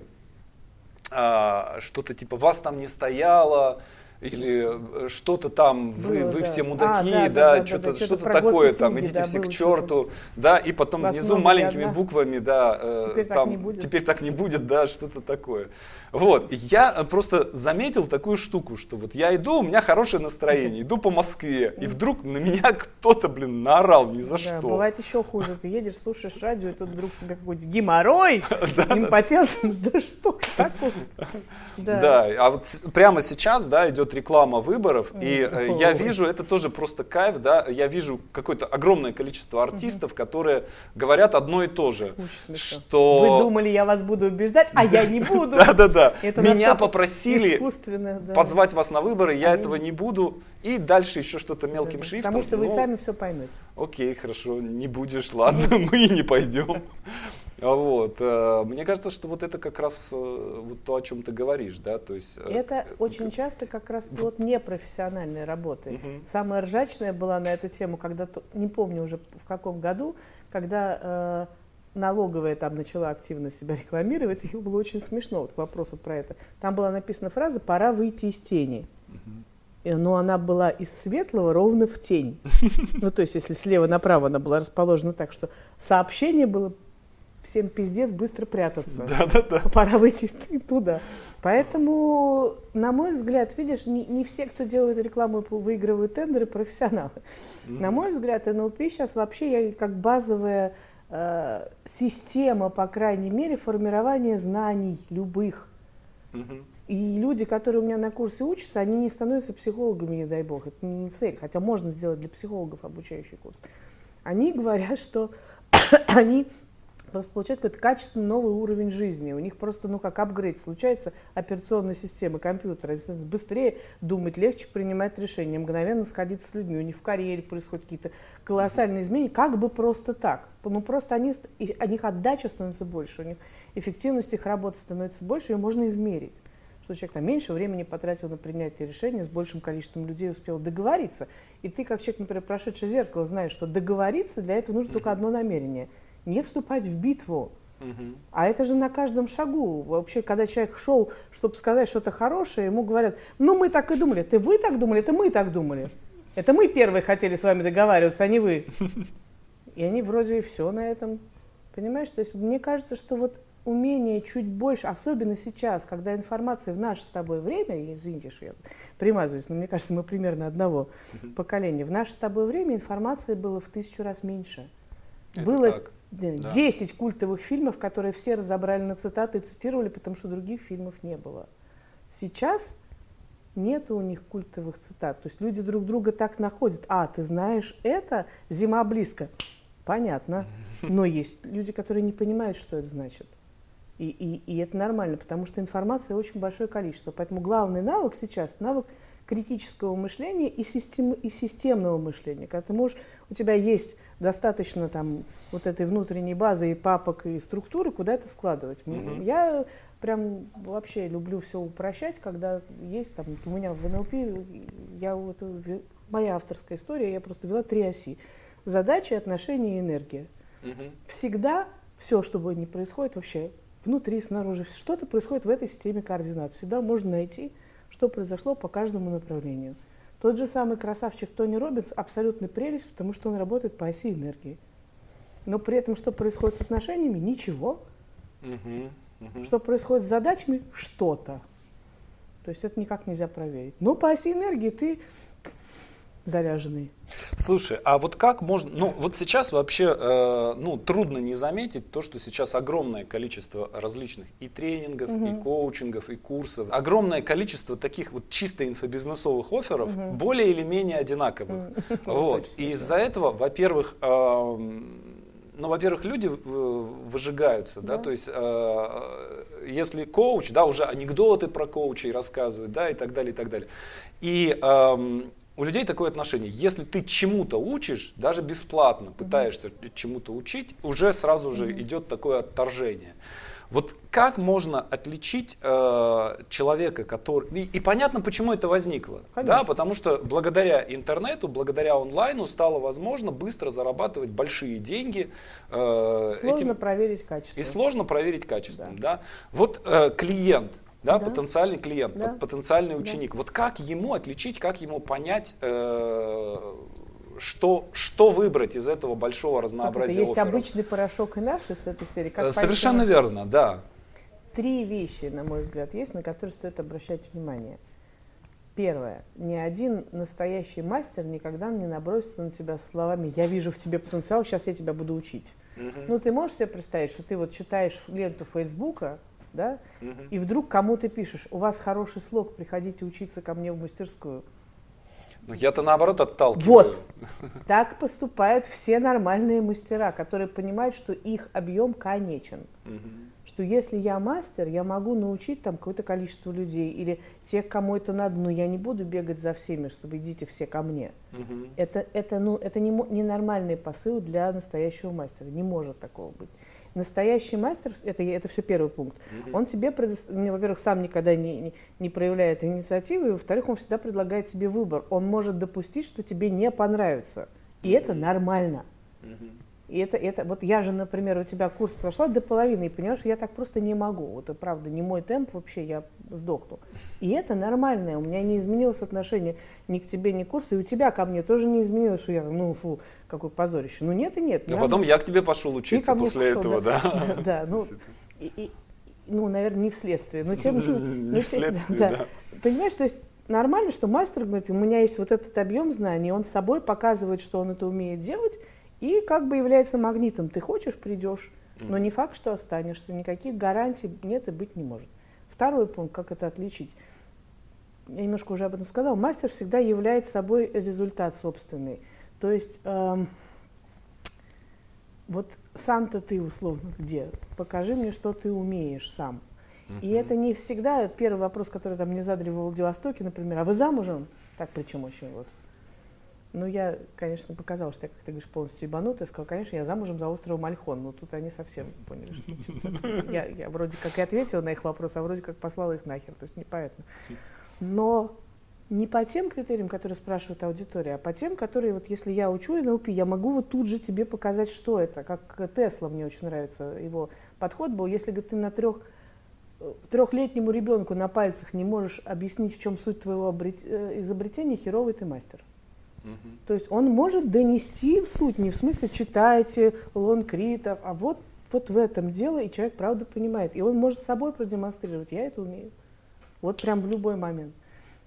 э, что-то типа «Вас там не стояло», или э, что-то там, вы, Было, вы да. все мудаки, а, да, да, да, что-то, да, что-то такое, там, идите да, все к черту, да, и потом внизу маленькими одна. буквами, да, э, теперь там, так теперь так не будет, да, что-то такое. Вот, я просто заметил такую штуку, что вот я иду, у меня хорошее настроение, иду по Москве, и вдруг на меня кто-то, блин, наорал ни за да, что. бывает еще хуже, ты едешь, слушаешь радио, и тут вдруг тебе какой-то геморрой, импотенция, да что такое? Да, а вот прямо сейчас, да, идет реклама выборов, и э, я вижу, это тоже просто кайф, да, я вижу какое-то огромное количество артистов, которые говорят одно и то же, что... Вы думали, я вас буду убеждать, а я не буду. Да-да-да, Меня попросили позвать вас на выборы, я этого не буду. И дальше еще что-то мелким шрифтом. Потому что вы но... сами все поймете. Окей, хорошо, не будешь, ладно, мы не пойдем. Вот. Э, мне кажется, что вот это как раз э, вот то, о чем ты говоришь, да, то есть... Э, это очень часто как раз плод непрофессиональной работы. Угу. Самая ржачная была на эту тему, когда, не помню уже в каком году, когда налоговая там начала активно себя рекламировать, и было очень смешно, вот к вопросу про это. Там была написана фраза «пора выйти из тени». Но она была из светлого ровно в тень. Ну, то есть, если слева направо она была расположена так, что сообщение было всем пиздец быстро прятаться. Да, да, да. Пора выйти туда. Поэтому, на мой взгляд, видишь, не, не все, кто делает рекламу, выигрывают тендеры, профессионалы. Mm-hmm. На мой взгляд, НЛП сейчас вообще я как базовая э, система, по крайней мере, формирования знаний любых. Угу. И люди, которые у меня на курсе учатся, они не становятся психологами, не дай бог. Это не цель, хотя можно сделать для психологов обучающий курс. Они говорят, что они просто получают какой-то качественный новый уровень жизни. У них просто, ну, как апгрейд случается операционной системы компьютера. Быстрее думать, легче принимать решения, мгновенно сходить с людьми. У них в карьере происходят какие-то колоссальные изменения, как бы просто так. Ну, просто они, у них отдача становится больше, у них эффективность их работы становится больше, ее можно измерить что человек там меньше времени потратил на принятие решения, с большим количеством людей успел договориться. И ты, как человек, например, прошедший зеркало, знаешь, что договориться для этого нужно только одно намерение – не вступать в битву. Угу. А это же на каждом шагу. Вообще, когда человек шел, чтобы сказать что-то хорошее, ему говорят, ну мы так и думали. Ты вы так думали, это мы так думали. Это мы первые хотели с вами договариваться, а не вы. И они вроде и все на этом. Понимаешь? То есть мне кажется, что вот умение чуть больше, особенно сейчас, когда информация в наше с тобой время, извините, что я примазываюсь, но мне кажется, мы примерно одного поколения, в наше с тобой время информации было в тысячу раз меньше. Это было так. 10 да. культовых фильмов, которые все разобрали на цитаты и цитировали, потому что других фильмов не было. Сейчас нет у них культовых цитат. То есть люди друг друга так находят. А, ты знаешь это? Зима близко. Понятно. Но есть люди, которые не понимают, что это значит. И, и, и это нормально, потому что информации очень большое количество. Поэтому главный навык сейчас навык критического мышления и, систем, и системного мышления. Когда ты можешь, у тебя есть достаточно там вот этой внутренней базы и папок и структуры, куда это складывать. Угу. Я прям вообще люблю все упрощать, когда есть там у меня в НЛП я вот моя авторская история, я просто вела три оси: задачи, отношения и энергия. Угу. Всегда все, что бы ни происходит вообще внутри, снаружи, что-то происходит в этой системе координат. Всегда можно найти, что произошло по каждому направлению. Тот же самый красавчик Тони Робинс абсолютный прелесть, потому что он работает по оси энергии. Но при этом что происходит с отношениями? Ничего. Угу, угу. Что происходит с задачами? Что-то. То есть это никак нельзя проверить. Но по оси энергии ты заряженный. Слушай, а вот как можно, ну вот сейчас вообще, э, ну трудно не заметить то, что сейчас огромное количество различных и тренингов, угу. и коучингов, и курсов, огромное количество таких вот чисто инфобизнесовых офферов, угу. более или менее одинаковых. Вот. И из-за этого, во-первых, ну, во-первых, люди выжигаются, да, да то есть, э, если коуч, да, уже анекдоты про коучей рассказывают, да, и так далее, и так далее. И э, у людей такое отношение. Если ты чему-то учишь, даже бесплатно пытаешься mm-hmm. чему-то учить, уже сразу же mm-hmm. идет такое отторжение. Вот как можно отличить э, человека, который... И, и понятно, почему это возникло. Конечно. Да, потому что благодаря интернету, благодаря онлайну стало возможно быстро зарабатывать большие деньги. Э, сложно этим... проверить качество. И сложно проверить качество. Да. Да? Вот э, клиент, да, да. потенциальный клиент, да. потенциальный ученик. Да. Вот как ему отличить, как ему понять, э, что, что выбрать из этого большого разнообразия это, Есть офферов? обычный порошок и наши с этой серии? Как э, Совершенно понять, верно, да. Три вещи, на мой взгляд, есть, на которые стоит обращать внимание. Первое. Ни один настоящий мастер никогда не набросится на тебя словами «я вижу в тебе потенциал, сейчас я тебя буду учить». Угу. Ну, ты можешь себе представить, что ты вот читаешь ленту Фейсбука, да, угу. и вдруг кому ты пишешь, у вас хороший слог, приходите учиться ко мне в мастерскую. Ну, я-то наоборот отталкиваю. Вот. Так поступают все нормальные мастера, которые понимают, что их объем конечен. Угу. Что если я мастер, я могу научить там какое-то количество людей. Или тех, кому это надо, но я не буду бегать за всеми, чтобы идите все ко мне. Угу. Это, это, ну, это не, не нормальный посыл для настоящего мастера. Не может такого быть. Настоящий мастер, это, это все первый пункт, mm-hmm. он тебе, предоставляет, во-первых, сам никогда не, не, не проявляет инициативы, и, во-вторых, он всегда предлагает тебе выбор. Он может допустить, что тебе не понравится. И mm-hmm. это нормально. Mm-hmm. И это, это, вот я же, например, у тебя курс прошла до половины, и понимаешь, я так просто не могу. Вот это правда, не мой темп вообще, я сдохну. И это нормально, у меня не изменилось отношение ни к тебе, ни к курсу, и у тебя ко мне тоже не изменилось, что я, ну, фу, какое позорище. Ну, нет и нет. Но потом я к тебе пошел учиться после пошел, этого, да? Да, ну, ну, наверное, не вследствие, но тем не вследствие, да. Понимаешь, то есть нормально, что мастер говорит, у меня есть вот этот объем знаний, он собой показывает, что он это умеет делать, и как бы является магнитом. Ты хочешь, придешь, но не факт, что останешься. Никаких гарантий нет и быть не может. Второй пункт, как это отличить. Я немножко уже об этом сказал. Мастер всегда является собой результат собственный. То есть эм, вот сам-то ты условно где? Покажи мне, что ты умеешь сам. И это не всегда первый вопрос, который там мне задали в Владивостоке, например, а вы замужем? Так причем очень вот ну, я, конечно, показала, что я, как ты говоришь, полностью ебанутая. Я сказала, конечно, я замужем за островом Мальхон. Но тут они совсем поняли, что я, я вроде как и ответила на их вопрос, а вроде как послала их нахер. То есть не поэтому. Но не по тем критериям, которые спрашивает аудитория, а по тем, которые, вот если я учу НЛП, я могу вот тут же тебе показать, что это. Как Тесла, мне очень нравится его подход был. Если ты на трех трехлетнему ребенку на пальцах не можешь объяснить, в чем суть твоего э, изобретения, херовый ты мастер. То есть он может донести суть, не в смысле читайте Лонкрита, а вот, вот в этом дело, и человек правда понимает. И он может собой продемонстрировать, я это умею. Вот прям в любой момент.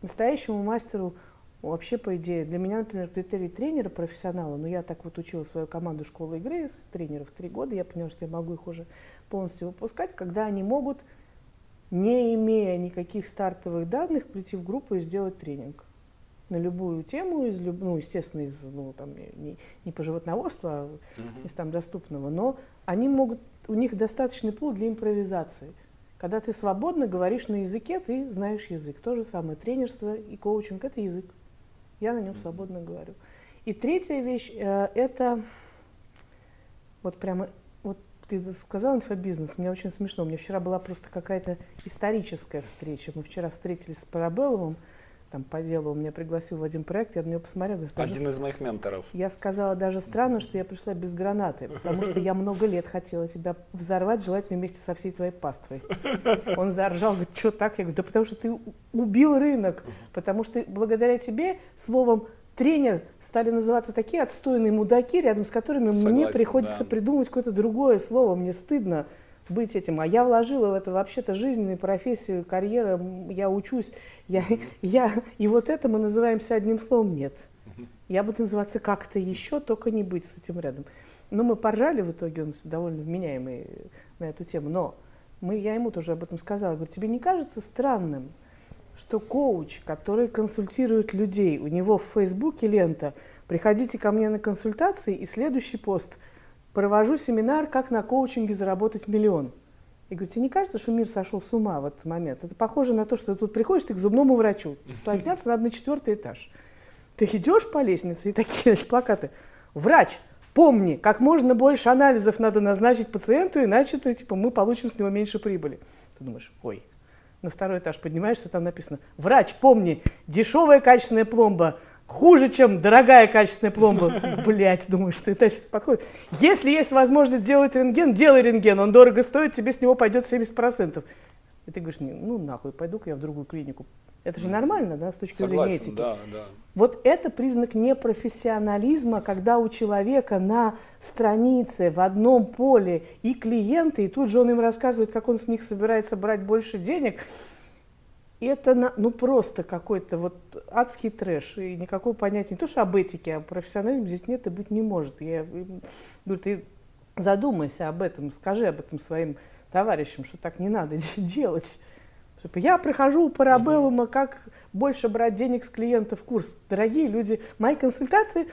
Настоящему мастеру вообще, по идее, для меня, например, критерий тренера, профессионала, но я так вот учила свою команду школы игры, тренеров три года, я поняла, что я могу их уже полностью выпускать, когда они могут, не имея никаких стартовых данных, прийти в группу и сделать тренинг на любую тему, из, ну, естественно, из, ну, там, не, не по животноводству, а uh-huh. из там доступного, но они могут, у них достаточный пул для импровизации. Когда ты свободно говоришь на языке, ты знаешь язык. То же самое тренерство и коучинг – это язык. Я на нем свободно говорю. И третья вещь э, – это вот прямо, вот ты сказал инфобизнес, мне очень смешно. У меня вчера была просто какая-то историческая встреча. Мы вчера встретились с Парабелловым, там по делу у меня пригласил в один проект, я на него посмотрела. Даже, один из моих менторов. Я сказала, даже странно, что я пришла без гранаты, потому что я много лет хотела тебя взорвать, желательно вместе со всей твоей паствой. Он заржал, говорит, что так? Я говорю, да потому что ты убил рынок, потому что благодаря тебе словом тренер стали называться такие отстойные мудаки, рядом с которыми Согласен, мне приходится да. придумать какое-то другое слово, мне стыдно быть этим. А я вложила в это вообще-то жизненную профессию, карьера, я учусь, я, я, и вот это мы называемся одним словом «нет». Я буду называться как-то еще, только не быть с этим рядом. Но мы поржали в итоге, он довольно вменяемый на эту тему. Но мы, я ему тоже об этом сказала. Говорю, тебе не кажется странным, что коуч, который консультирует людей, у него в Фейсбуке лента «Приходите ко мне на консультации» и следующий пост «Провожу семинар, как на коучинге заработать миллион». Я говорю, тебе не кажется, что мир сошел с ума в этот момент? Это похоже на то, что ты тут приходишь ты к зубному врачу, подняться надо на четвертый этаж. Ты идешь по лестнице, и такие значит, плакаты. Врач, помни, как можно больше анализов надо назначить пациенту, иначе ты, типа, мы получим с него меньше прибыли. Ты думаешь, ой, на второй этаж поднимаешься, там написано, врач, помни, дешевая качественная пломба хуже, чем дорогая качественная пломба. Блять, думаешь, что это подходит. Если есть возможность сделать рентген, делай рентген, он дорого стоит, тебе с него пойдет 70%. И ты говоришь, ну нахуй, пойду-ка я в другую клинику. Это же нормально, да, с точки Согласен, зрения этики. да, да. Вот это признак непрофессионализма, когда у человека на странице в одном поле и клиенты, и тут же он им рассказывает, как он с них собирается брать больше денег. Это ну просто какой-то вот адский трэш, и никакого понятия, не то что об этике, а профессионализме здесь нет и быть не может. Я говорю, ты задумайся об этом, скажи об этом своим товарищам, что так не надо делать. Я прохожу у Парабеллума, как больше брать денег с клиентов курс. Дорогие люди, мои консультации...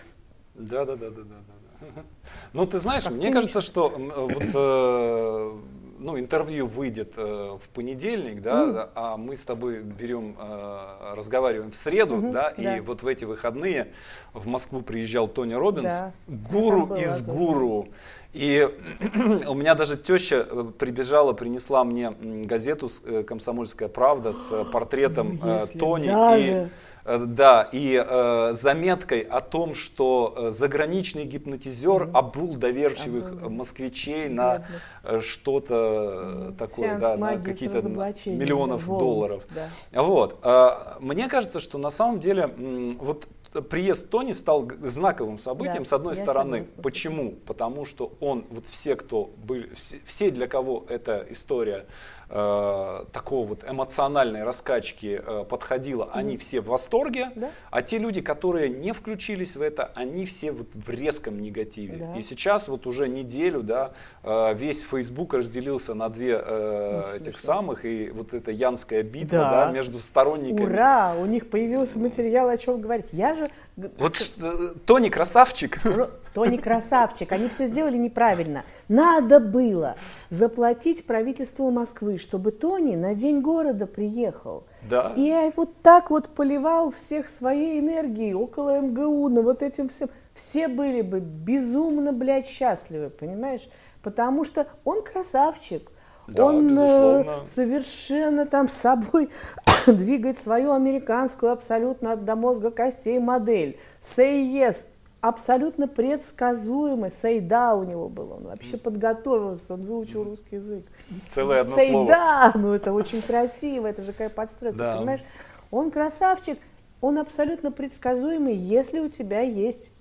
Да, да, да, да, да. да. Ну, ты знаешь, мне кажется, что вот э, ну, интервью выйдет э, в понедельник, да, mm. а мы с тобой берем, э, разговариваем в среду, mm-hmm, да, да, и вот в эти выходные в Москву приезжал Тони Робинс, да. гуру из гуру. И у меня даже теща э, прибежала, принесла мне газету э, «Комсомольская правда» с э, портретом Если Тони. И, да, и э, заметкой о том, что заграничный гипнотизер mm обул доверчивых Обул. москвичей Приятно. на что-то такое, да, на какие-то миллионов Волн. долларов. Да. Вот. Мне кажется, что на самом деле вот приезд Тони стал знаковым событием, да, с одной стороны. Согласна. Почему? Потому что он, вот все, кто были, все, все для кого эта история э, такого вот эмоциональной раскачки э, подходила, mm. они все в восторге, да? а те люди, которые не включились в это, они все вот в резком негативе. Да. И сейчас вот уже неделю, да, э, весь Facebook разделился на две э, ну, этих самых, и вот эта янская битва, да. да, между сторонниками. Ура! У них появился материал, о чем говорить. Я же вот Тони красавчик. Тони красавчик. Они все сделали неправильно. Надо было заплатить правительству Москвы, чтобы Тони на День города приехал. Да. И я вот так вот поливал всех своей энергией около МГУ, на вот этим всем. Все были бы безумно, блядь, счастливы, понимаешь? Потому что он красавчик. Да, он э, безусловно. совершенно там с собой двигает свою американскую абсолютно до мозга костей модель. Say yes, абсолютно предсказуемый. Say да у него был. Он вообще подготовился, он выучил русский язык. Целое одно say слово. да, ну это очень красиво, это же какая подстройка, да. понимаешь? Он красавчик, он абсолютно предсказуемый, если у тебя есть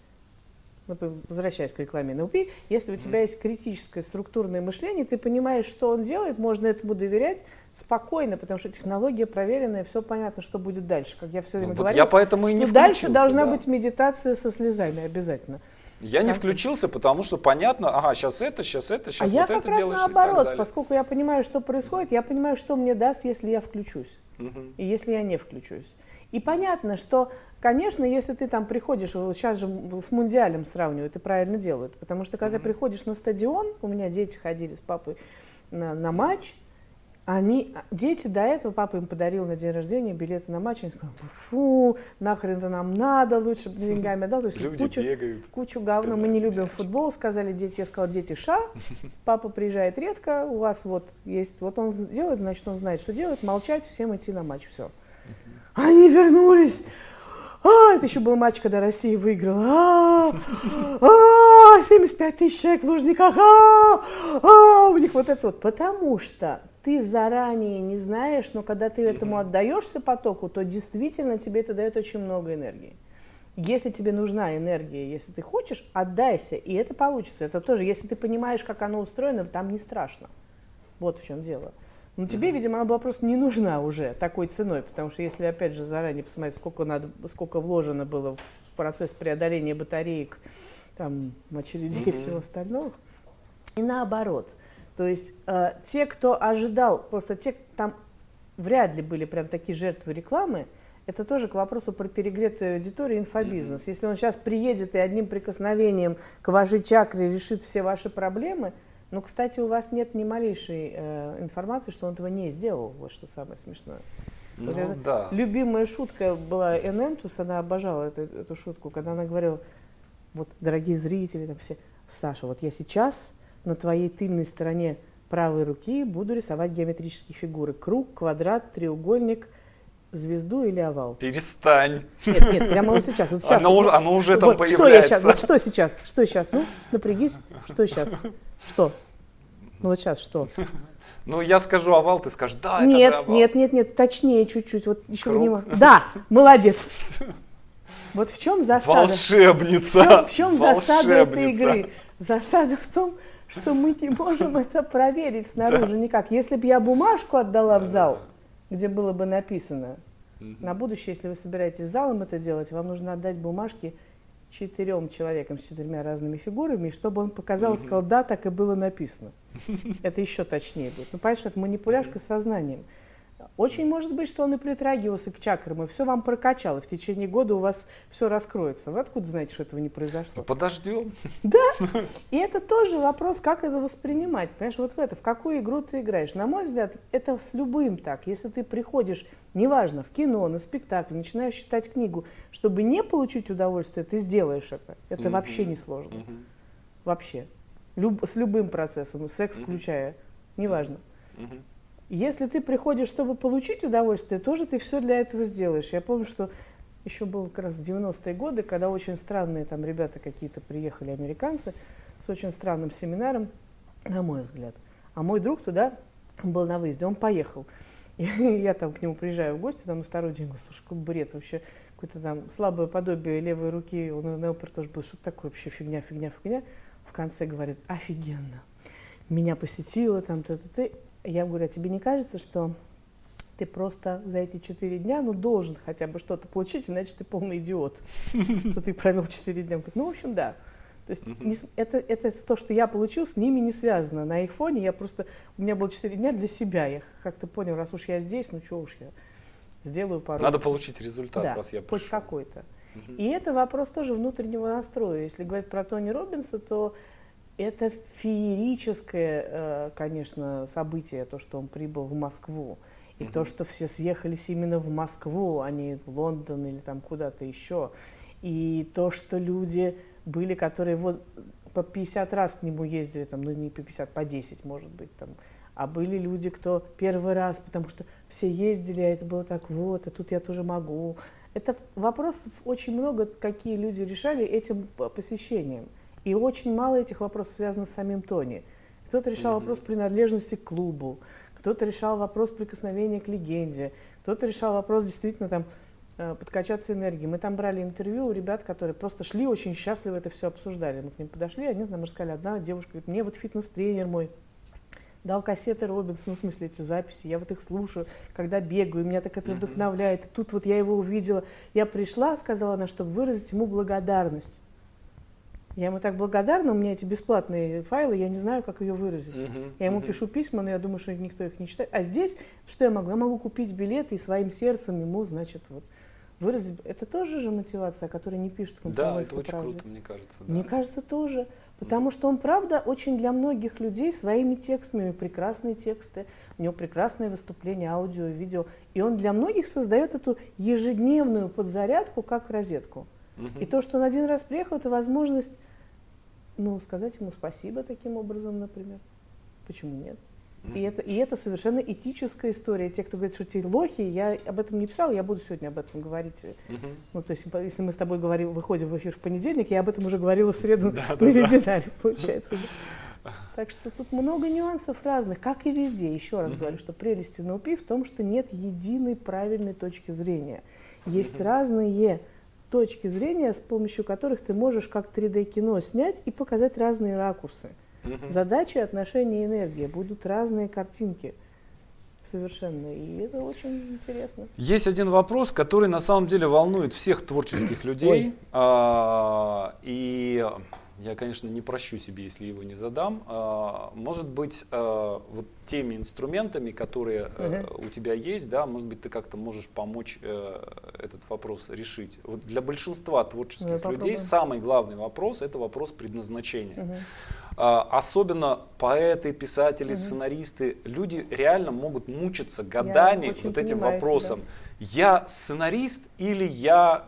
возвращаясь к рекламе НЛП, если у тебя есть критическое структурное мышление, ты понимаешь, что он делает, можно этому доверять спокойно, потому что технология проверенная, все понятно, что будет дальше. Как я все время вот говорю, я поэтому и не дальше должна да. быть медитация со слезами обязательно. Я не включился, потому что понятно, ага, сейчас это, сейчас это, сейчас а вот я это как делаешь. Раз наоборот, поскольку я понимаю, что происходит, я понимаю, что мне даст, если я включусь. Угу. И если я не включусь. И понятно, что, конечно, если ты там приходишь, вот сейчас же с Мундиалем сравнивают, и правильно делают, потому что когда mm-hmm. приходишь на стадион, у меня дети ходили с папой на, на матч, они, дети до этого, папа им подарил на день рождения билеты на матч, они сказали, фу, нахрен это нам надо, лучше деньгами отдал. То есть Люди кучу, бегают. Кучу говна, мы не любим мяч. футбол, сказали дети, я сказала, дети, ша, папа приезжает редко, у вас вот есть, вот он делает, значит, он знает, что делать, молчать, всем идти на матч, все. Они вернулись. А, это еще был матч, когда Россия выиграла. А, а, 75 тысяч человек в Лужниках. А, а, у них вот это вот. Потому что ты заранее не знаешь, но когда ты этому отдаешься потоку, то действительно тебе это дает очень много энергии. Если тебе нужна энергия, если ты хочешь, отдайся, и это получится. Это тоже, если ты понимаешь, как оно устроено, там не страшно. Вот в чем дело. Но тебе, видимо, она была просто не нужна уже такой ценой, потому что тебе, видимо, она была просто не нужна уже такой ценой, потому что если, опять же, заранее посмотреть, сколько, надо, сколько вложено было в процесс преодоления батареек, там, очередей и всего остального, и наоборот. То есть э, те, кто ожидал, просто те, там вряд ли были прям такие жертвы рекламы, это тоже к вопросу про перегретую аудиторию инфобизнес. Если он сейчас приедет и одним прикосновением к вашей чакре решит все ваши проблемы, ну, кстати, у вас нет ни малейшей э, информации, что он этого не сделал. Вот что самое смешное. Ну, вот да. Любимая шутка была Энентус, она обожала эту, эту шутку, когда она говорила, вот, дорогие зрители, там все, Саша, вот я сейчас на твоей тыльной стороне правой руки буду рисовать геометрические фигуры. Круг, квадрат, треугольник, звезду или овал. Перестань. Нет, нет, прямо вот сейчас. Вот сейчас оно, уже, оно уже там вот, появляется. Что я сейчас? Вот что сейчас? Что сейчас? Ну, напрягись. Что сейчас? Что? Ну вот сейчас что? Ну, я скажу овал, ты скажешь, да, нет, это же овал. Нет, нет, нет, точнее чуть-чуть. Вот еще Круг? внимание. Да, молодец. Вот в чем засада? Волшебница. В чем, в чем засада этой игры? Засада в том, что мы не можем это проверить снаружи никак. Если бы я бумажку отдала в зал, где было бы написано, на будущее, если вы собираетесь залом это делать, вам нужно отдать бумажки четырем человекам с четырьмя разными фигурами, и чтобы он показал и сказал, да, так и было написано. Это еще точнее будет. Ну, понятно, что это манипуляшка сознанием. Очень может быть, что он и притрагивался к чакрам, и все вам прокачал, и в течение года у вас все раскроется. Вы откуда знаете, что этого не произошло? Подождем. Да, и это тоже вопрос, как это воспринимать. Понимаешь, вот в это, в какую игру ты играешь. На мой взгляд, это с любым так. Если ты приходишь, неважно, в кино, на спектакль, начинаешь читать книгу, чтобы не получить удовольствие, ты сделаешь это. Это Мгм. вообще не сложно. Мгм. Вообще. Люб- с любым процессом, секс включая. Неважно. Мгм. Если ты приходишь, чтобы получить удовольствие, тоже ты все для этого сделаешь. Я помню, что еще было как раз 90-е годы, когда очень странные там ребята какие-то приехали, американцы, с очень странным семинаром, на мой взгляд. А мой друг туда был на выезде, он поехал. И я там к нему приезжаю в гости, там на второй день, говорю, слушай, какой бред вообще, какое-то там слабое подобие левой руки, он на опер тоже был, что такое вообще фигня, фигня, фигня. В конце говорит, офигенно, меня посетило там, т-т-т. Я говорю, а тебе не кажется, что ты просто за эти четыре дня, ну, должен хотя бы что-то получить, иначе ты полный идиот, что ты провел четыре дня. Говорит, ну, в общем, да. То есть не это, это то, что я получил, с ними не связано. На их фоне я просто... У меня было четыре дня для себя. Я как-то понял, раз уж я здесь, ну, что уж я сделаю пару... Надо получить результат, да, раз я хоть пришел. какой-то. И это вопрос тоже внутреннего настроя. Если говорить про Тони Робинса, то это феерическое, э, конечно, событие, то, что он прибыл в Москву. И то, что все съехались именно в Москву, а не в Лондон или там куда-то еще. И то, что люди были, которые вот по 50 раз к нему ездили, там, ну не по 50, по 10, может быть, там. А были люди, кто первый раз, потому что все ездили, а это было так вот, а тут я тоже могу. Это вопросов очень много, какие люди решали этим п- посещением. И очень мало этих вопросов связано с самим Тони. Кто-то решал вопрос принадлежности к клубу, кто-то решал вопрос прикосновения к легенде, кто-то решал вопрос действительно там э, подкачаться энергией. Мы там брали интервью у ребят, которые просто шли очень счастливо это все обсуждали. Мы к ним подошли, они нам рассказали, одна девушка говорит, мне вот фитнес-тренер мой дал кассеты Робинсона, в смысле эти записи, я вот их слушаю, когда бегаю, меня так это вдохновляет. И тут вот я его увидела, я пришла, сказала она, чтобы выразить ему благодарность. Я ему так благодарна, у меня эти бесплатные файлы, я не знаю, как ее выразить. Мгм, Я ему мгм. пишу письма, но я думаю, что никто их не читает. А здесь, что я могу? Я могу купить билеты и своим сердцем ему, значит, вот выразить. Это тоже же мотивация, о которой не пишут Да, это «Комсомольской очень правде». круто, мне кажется. да. Мне кажется, тоже. Потому что он, правда, очень для многих людей своими текстами, у него прекрасные тексты, у него прекрасные выступления, аудио, видео. И он для многих создает эту ежедневную подзарядку, как розетку. И то, что он один раз приехал, это возможность, ну, сказать ему спасибо таким образом, например. Почему нет? И это, и это совершенно этическая история. Те, кто говорит, что те лохи, я об этом не писала, я буду сегодня об этом говорить. Мгм. Ну, то есть, если мы с тобой говорим, выходим в эфир в понедельник, я об этом уже говорила в среду Да, на да, да. вебинаре, получается. Так что тут много нюансов разных, как и везде. Еще раз говорю, что прелесть НЛП в том, что нет единой правильной точки зрения. Есть разные точки зрения, с помощью которых ты можешь как 3D-кино снять и показать разные ракурсы. Угу. Задачи, отношения, энергия. Будут разные картинки совершенно. И это очень интересно. Есть один вопрос, который на самом деле волнует всех творческих людей. А, и я, конечно, не прощу себе, если его не задам. А, может быть, а, вот теми инструментами, которые угу. у тебя есть, да, может быть, ты как-то можешь помочь э, этот вопрос решить. Вот для большинства творческих ну, людей самый главный вопрос это вопрос предназначения. Угу. Особенно поэты, писатели, угу. сценаристы, люди реально могут мучиться годами вот этим вопросом. Тебя. Я сценарист или я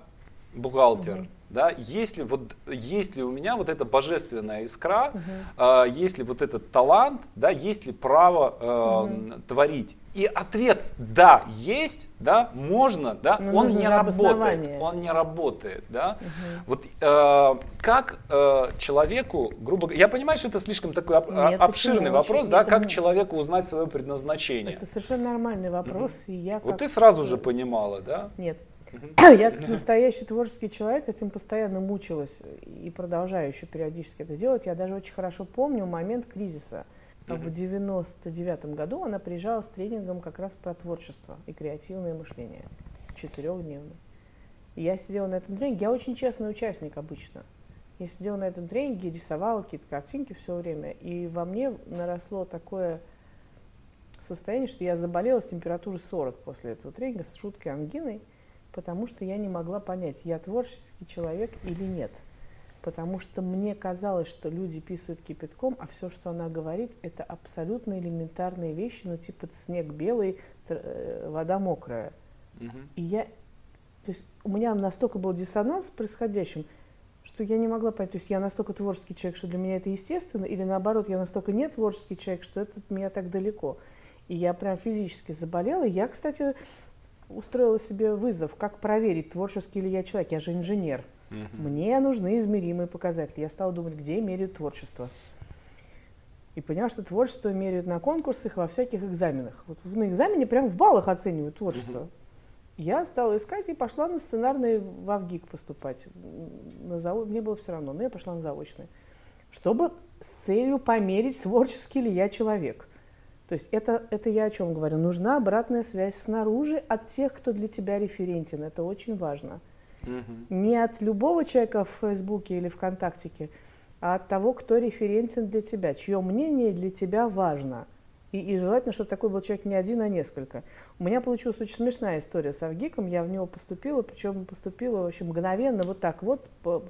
бухгалтер? Угу да, есть ли, вот, есть ли у меня вот эта божественная искра, угу. э, есть ли вот этот талант, да, есть ли право э, угу. творить. И ответ да, есть, да, можно, да, Но он не работает, он не работает, да. Угу. Вот э, как э, человеку, грубо говоря, я понимаю, что это слишком такой об, Нет, обширный вопрос, да, как человеку узнать свое предназначение. Это совершенно нормальный вопрос, угу. и я. Вот ты сразу же понимала, да? Нет, Я как настоящий творческий человек этим постоянно мучилась и продолжаю еще периодически это делать. Я даже очень хорошо помню момент кризиса. В 99 году она приезжала с тренингом как раз про творчество и креативное мышление. Четырехдневный. я сидела на этом тренинге. Я очень честный участник обычно. Я сидела на этом тренинге, рисовала какие-то картинки все время. И во мне наросло такое состояние, что я заболела с температурой 40 после этого тренинга с шуткой ангиной потому что я не могла понять, я творческий человек или нет. Потому что мне казалось, что люди писают кипятком, а все, что она говорит, это абсолютно элементарные вещи, ну типа снег белый, э, вода мокрая. Угу. И я, то есть у меня настолько был диссонанс с происходящим, что я не могла понять, то есть я настолько творческий человек, что для меня это естественно, или наоборот, я настолько не творческий человек, что это от меня так далеко. И я прям физически заболела. Я, кстати, устроила себе вызов, как проверить, творческий ли я человек. Я же инженер. Угу. Мне нужны измеримые показатели. Я стала думать, где меряют творчество. И поняла, что творчество меряют на конкурсах, во всяких экзаменах. Вот на экзамене прям в баллах оценивают творчество. Угу. Я стала искать и пошла на сценарный в Авгик поступать. На завод... Мне было все равно, но я пошла на заочный. Чтобы с целью померить, творческий ли я человек. То есть это, это я о чем говорю. Нужна обратная связь снаружи от тех, кто для тебя референтен. Это очень важно. Угу. Не от любого человека в Фейсбуке или ВКонтактике, а от того, кто референтен для тебя, чье мнение для тебя важно. И, и желательно, чтобы такой был человек не один, а несколько. У меня получилась очень смешная история с Авгиком. Я в него поступила, причем поступила в общем, мгновенно, вот так вот, по,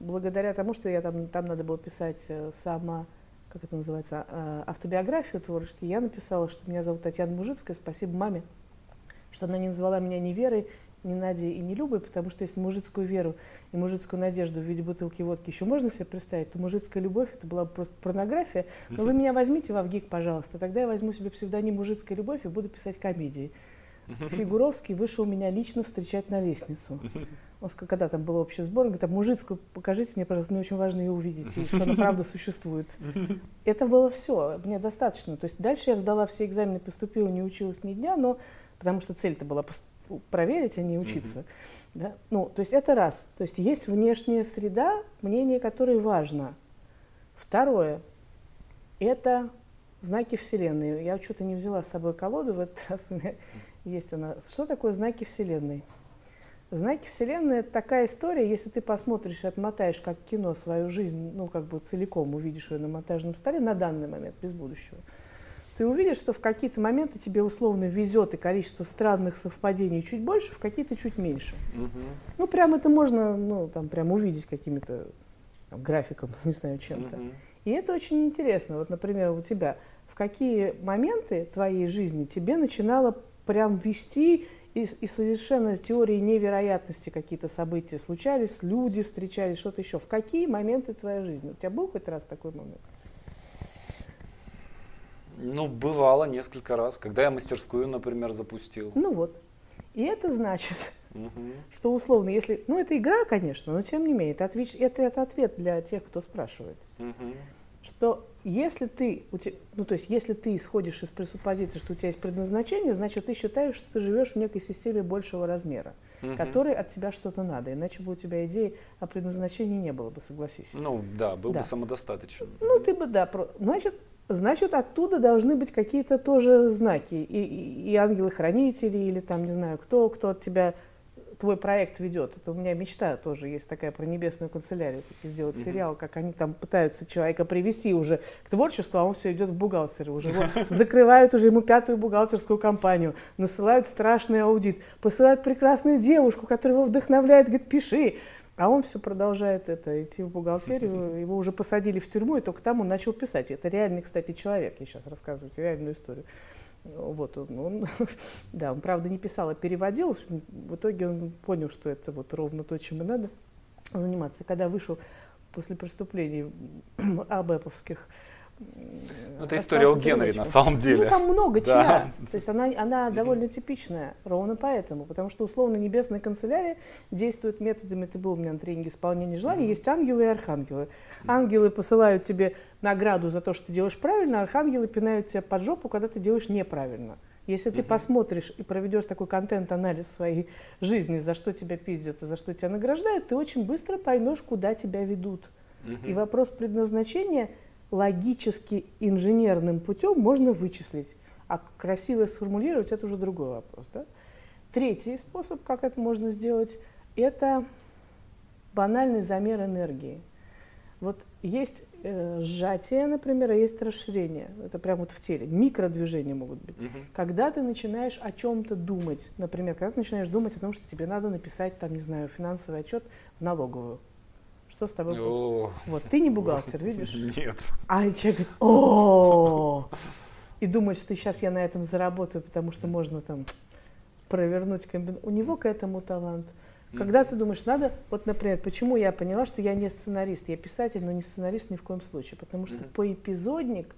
благодаря тому, что я там, там надо было писать э, сама как это называется, а, автобиографию творческую, я написала, что меня зовут Татьяна Мужицкая, спасибо маме, что она не назвала меня ни Верой, ни Надей и ни Любой, потому что если мужицкую веру и мужицкую надежду в виде бутылки водки еще можно себе представить, то мужицкая любовь это была просто порнография. Но вы меня возьмите в Авгик, пожалуйста, тогда я возьму себе псевдоним «Мужицкая любовь» и буду писать комедии. Фигуровский вышел меня лично встречать на лестницу. Он сказал, когда там был общий сбор, он говорит, а мужицкую покажите мне, пожалуйста, мне очень важно ее увидеть, и что она правда существует. Это было все, мне достаточно. То есть дальше я сдала все экзамены, поступила, не училась ни дня, но потому что цель-то была проверить, а не учиться. Да? Ну, то есть это раз. То есть есть внешняя среда, мнение которой важно. Второе – это знаки Вселенной. Я что-то не взяла с собой колоду, в этот раз у меня есть она. Что такое знаки Вселенной? Знаки Вселенной – это такая история, если ты посмотришь и отмотаешь как кино свою жизнь, ну, как бы целиком увидишь ее на монтажном столе на данный момент, без будущего, ты увидишь, что в какие-то моменты тебе условно везет и количество странных совпадений чуть больше, в какие-то чуть меньше. Угу. Ну, прям это можно, ну, там, прям увидеть какими-то графиком, не знаю, чем-то. Угу. И это очень интересно. Вот, например, у тебя в какие моменты твоей жизни тебе начинало прям вести и, и совершенно теории невероятности какие-то события случались, люди встречались, что-то еще. В какие моменты твоей жизни? У тебя был хоть раз такой момент? Ну, бывало несколько раз, когда я мастерскую, например, запустил. Ну вот. И это значит, угу. что условно, если... Ну, это игра, конечно, но тем не менее, это, ответ, это, это ответ для тех, кто спрашивает. Угу. Что если ты, ну то есть если ты исходишь из пресуппозиции, что у тебя есть предназначение, значит ты считаешь, что ты живешь в некой системе большего размера, угу. которой от тебя что-то надо, иначе бы у тебя идеи о предназначении не было бы, согласись. Ну да, был да. бы самодостаточен. Ну ты бы, да, про... значит, значит оттуда должны быть какие-то тоже знаки, и, и, и ангелы-хранители, или там, не знаю, кто, кто от тебя твой проект ведет. Это у меня мечта тоже есть такая про небесную канцелярию, сделать mm-hmm. сериал, как они там пытаются человека привести уже к творчеству, а он все идет в бухгалтеры. Уже его закрывают уже ему пятую бухгалтерскую компанию, насылают страшный аудит, посылают прекрасную девушку, которая его вдохновляет, говорит, пиши. А он все продолжает это, идти в бухгалтерию, его уже посадили в тюрьму, и только там он начал писать. Это реальный, кстати, человек, я сейчас рассказываю реальную историю. Вот он, он, да, он, правда, не писал, а переводил. В итоге он понял, что это вот ровно то, чем и надо заниматься. Когда вышел после преступлений абэповских, ну, это история о Генри на самом деле. Ну, там много да. чья. То есть она, она довольно типичная, ровно поэтому. Потому что условно небесная канцелярия действует методами, ты был у меня на тренинге исполнения желаний, mm-hmm. есть ангелы и архангелы. Ангелы посылают тебе награду за то, что ты делаешь правильно, а архангелы пинают тебя под жопу, когда ты делаешь неправильно. Если ты посмотришь и проведешь такой контент-анализ своей жизни, за что тебя пиздят и за что тебя награждают, ты очень быстро поймешь, куда тебя ведут. И вопрос предназначения – логически инженерным путем можно вычислить. А красиво сформулировать это уже другой вопрос. Да? Третий способ, как это можно сделать, это банальный замер энергии. Вот есть э, сжатие, например, а есть расширение. Это прямо вот в теле. Микродвижения могут быть. Угу. Когда ты начинаешь о чем-то думать, например, когда ты начинаешь думать о том, что тебе надо написать, там, не знаю, финансовый отчет в налоговую. Что с тобой будет? Вот, ты не бухгалтер, видишь? Нет. А человек говорит, о И думает, что сейчас я на этом заработаю, потому что можно там провернуть комбинацию. У него к этому талант. Когда ты думаешь, надо, вот, например, почему я поняла, что я не сценарист, я писатель, но не сценарист ни в коем случае, потому что поэпизодник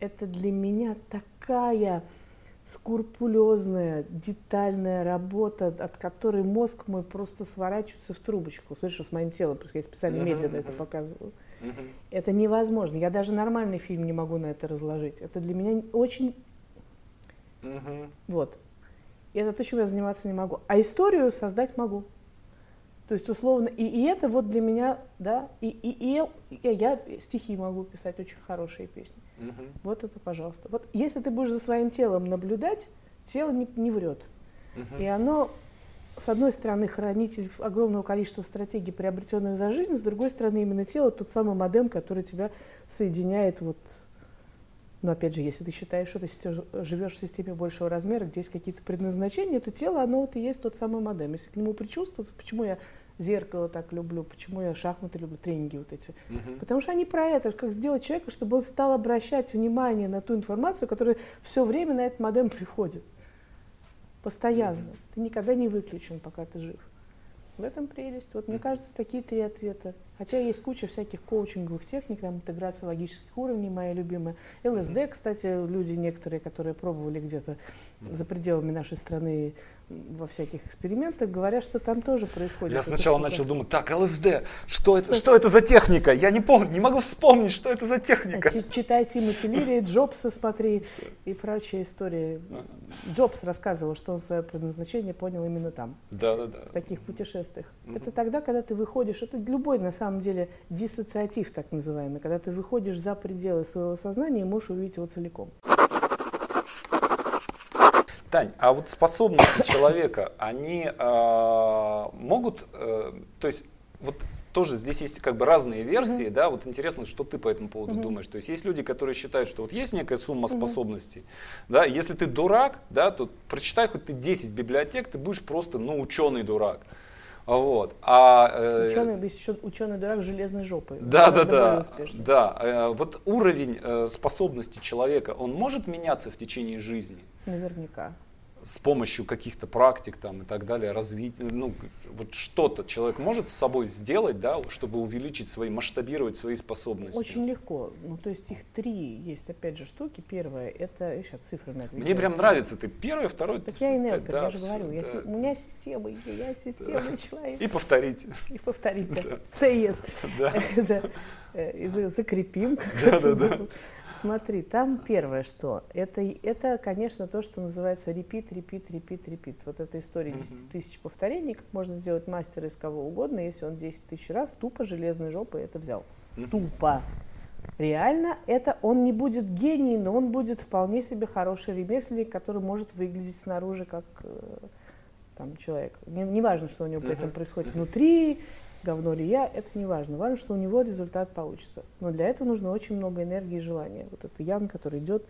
это для меня такая скрупулезная, детальная работа, от которой мозг мой просто сворачивается в трубочку. Слышишь, что с моим телом, просто я специально медленно это показываю. Это невозможно. Я даже нормальный фильм не могу на это разложить. Это для меня очень... Вот. И это то, чем я заниматься не могу. А историю создать могу. То есть, условно, и, и это вот для меня, да, и, и, и, я стихи могу писать, очень хорошие песни. Угу. Вот это, пожалуйста. Вот если ты будешь за своим телом наблюдать, тело не, не врет. Угу. И оно, с одной стороны, хранитель огромного количества стратегий, приобретенных за жизнь, с другой стороны, именно тело тот самый модем, который тебя соединяет вот но опять же, если ты считаешь, что ты живешь в системе большего размера, где есть какие-то предназначения, то тело, оно вот и есть тот самый модем. Если к нему причувствоваться, почему я зеркало так люблю, почему я шахматы люблю, тренинги вот эти. Угу. Потому что они про это, как сделать человека, чтобы он стал обращать внимание на ту информацию, которая все время на этот модем приходит. Постоянно. Угу. Ты никогда не выключен, пока ты жив. В этом прелесть. Вот мне кажется, такие три ответа. Хотя есть куча всяких коучинговых техник, там интеграция логических уровней, моя любимая. ЛСД, кстати, люди некоторые, которые пробовали где-то за пределами нашей страны во всяких экспериментах, говорят, что там тоже происходит. Я сначала начал думать, так, ЛСД, что это, что это за техника? Я не помню, не могу вспомнить, что это за техника. Читай Тимоти Лири, Джобса смотри и прочие истории. Джобс рассказывал, что он свое предназначение понял именно там. Да, да, да. В таких путешествиях. Угу. Это тогда, когда ты выходишь, это любой на самом деле диссоциатив так называемый, когда ты выходишь за пределы своего сознания и можешь увидеть его целиком. Тань, а вот способности человека, они э, могут, э, то есть вот тоже здесь есть как бы разные версии, mm-hmm. да, вот интересно, что ты по этому поводу mm-hmm. думаешь. То есть есть люди, которые считают, что вот есть некая сумма mm-hmm. способностей, да, если ты дурак, да, то прочитай хоть ты 10 библиотек, ты будешь просто, ну, ученый дурак. Вот. А, э, ученый, еще ученый дурак с железной жопой. Да, да, да. Да. Э, вот уровень э, способности человека, он может меняться в течение жизни? Наверняка с помощью каких-то практик там и так далее, развить, ну, вот что-то человек может с собой сделать, да, чтобы увеличить свои, масштабировать свои способности? Очень легко. Ну, то есть их три есть, опять же, штуки. Первое, это, сейчас цифры на. Мне прям нравится, ты первый, второй. Так я энергия, да, я же говорю, да, я, да, у меня система, я системный да. человек. И повторить. И повторить, да. CS. Да. э, закрепим. Да, да, да. Смотри, там первое, что это, это, конечно, то, что называется репит, репит, репит, репит. Вот эта история 10 тысяч повторений, как можно сделать мастера из кого угодно, если он 10 тысяч раз тупо железной жопой это взял. Тупо. Реально, это он не будет гений, но он будет вполне себе хороший ремесленник, который может выглядеть снаружи как э, там, человек. Не, не важно, что у него при этом происходит внутри, говно ли я, это не важно. Важно, что у него результат получится. Но для этого нужно очень много энергии и желания. Вот это Ян, который идет,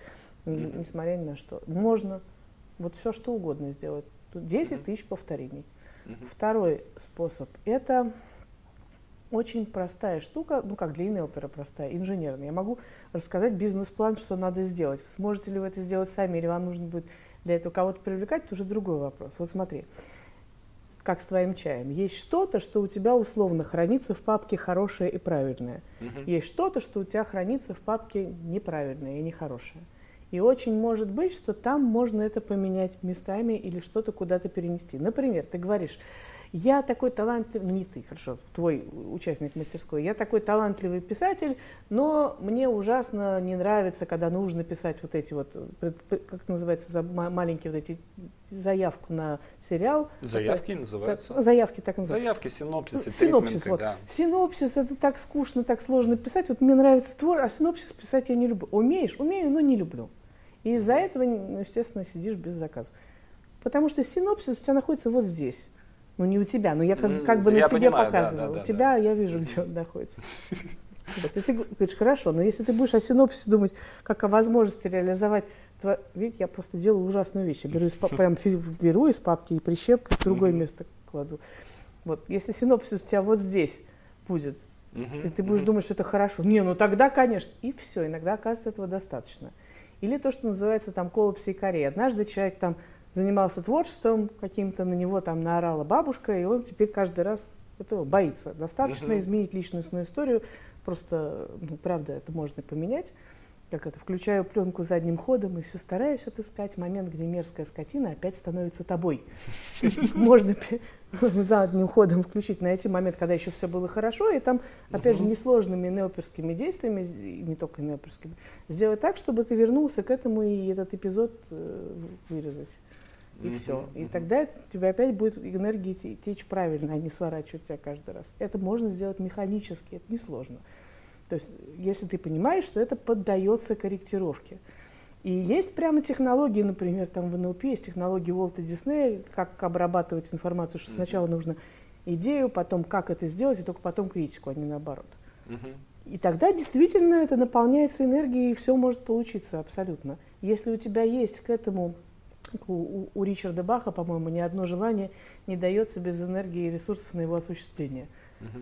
несмотря ни на что. Можно вот все, что угодно сделать. 10 тысяч повторений. Второй способ – это очень простая штука, ну как длинная опера простая, инженерная. Я могу рассказать бизнес-план, что надо сделать. Сможете ли вы это сделать сами, или вам нужно будет для этого кого-то привлекать, это уже другой вопрос. Вот смотри, как с твоим чаем. Есть что-то, что у тебя условно хранится в папке хорошее и правильное. Угу. Есть что-то, что у тебя хранится в папке неправильное и нехорошее. И очень может быть, что там можно это поменять местами или что-то куда-то перенести. Например, ты говоришь, я такой талантливый, ну не ты, хорошо, твой участник мастерской, я такой талантливый писатель, но мне ужасно не нравится, когда нужно писать вот эти вот, как называется, маленькие вот эти заявку на сериал. Заявки это, называются? Так, заявки так называются. Заявки, синопсисы, синопсис, вот. да. Синопсис, это так скучно, так сложно писать. Вот мне нравится твор, а синопсис писать я не люблю. Умеешь? Умею, но не люблю. И из-за этого, ну, естественно, сидишь без заказа. Потому что синопсис у тебя находится вот здесь. Ну, не у тебя, но я как, как бы я на тебе понимаю, показываю. Да, да, у тебя да. я вижу, где он находится. Вот, и ты говоришь, хорошо, но если ты будешь о синопсисе думать, как о возможности реализовать, тво... видите, я просто делаю ужасную вещь. Я беру из, прям беру из папки и прищепкой в другое место кладу. Вот, если синопсис у тебя вот здесь будет, и ты будешь думать, что это хорошо, не, ну тогда, конечно, и все, иногда оказывается этого достаточно. Или то, что называется там коллапс Кореи. Однажды человек там занимался творчеством каким-то, на него там наорала бабушка, и он теперь каждый раз этого боится. Достаточно изменить личностную историю, просто, ну, правда, это можно поменять. Как это, включаю пленку задним ходом и все стараюсь отыскать момент, где мерзкая скотина опять становится тобой. Можно задним ходом включить, найти момент, когда еще все было хорошо, и там, опять же, несложными неоперскими действиями, не только неоперскими, сделать так, чтобы ты вернулся к этому и этот эпизод э, вырезать и mm-hmm. все. И тогда у тебя опять будет энергия течь правильно, а не сворачивать тебя каждый раз. Это можно сделать механически, это несложно. То есть, если ты понимаешь, что это поддается корректировке. И есть прямо технологии, например, там в НЛП есть технологии Уолта Диснея, как обрабатывать информацию, что сначала нужно идею, потом как это сделать, и только потом критику, а не наоборот. И тогда действительно это наполняется энергией, и все может получиться абсолютно. Если у тебя есть к этому у, у Ричарда Баха, по-моему, ни одно желание не дается без энергии и ресурсов на его осуществление.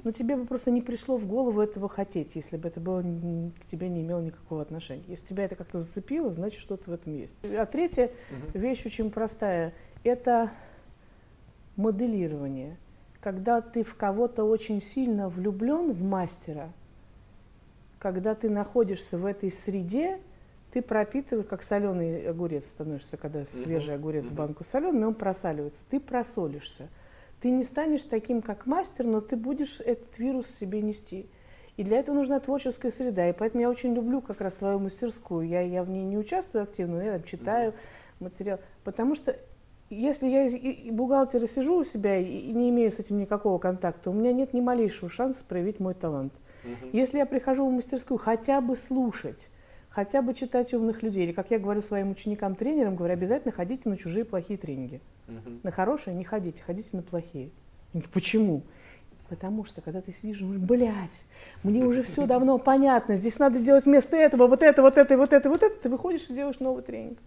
Но тебе бы просто не пришло в голову этого хотеть, если бы это было к тебе не имело никакого отношения. Если тебя это как-то зацепило, значит что-то в этом есть. А третья uh вещь очень простая – это моделирование. Когда ты в кого-то очень сильно влюблен в мастера, когда ты находишься в этой среде, ты пропитываешь, как соленый огурец становишься, когда свежий огурец в банку соленый, он просаливается. Ты просолишься. Ты не станешь таким, как мастер, но ты будешь этот вирус себе нести. И для этого нужна творческая среда. И поэтому я очень люблю как раз твою мастерскую. Я, я в ней не участвую активно, но я там читаю материал. Потому что если я и бухгалтера сижу у себя и не имею с этим никакого контакта, у меня нет ни малейшего шанса проявить мой талант. Если я прихожу в мастерскую хотя бы слушать, хотя бы читать умных людей. Или, как я говорю своим ученикам-тренерам, говорю, обязательно ходите на чужие плохие тренинги. Угу. На хорошие не ходите, ходите на плохие. Почему? Потому что, когда ты сидишь, думаешь, блядь, мне уже все давно понятно, здесь надо делать вместо этого вот это, вот это, вот это, вот это, ты выходишь и делаешь новый тренинг.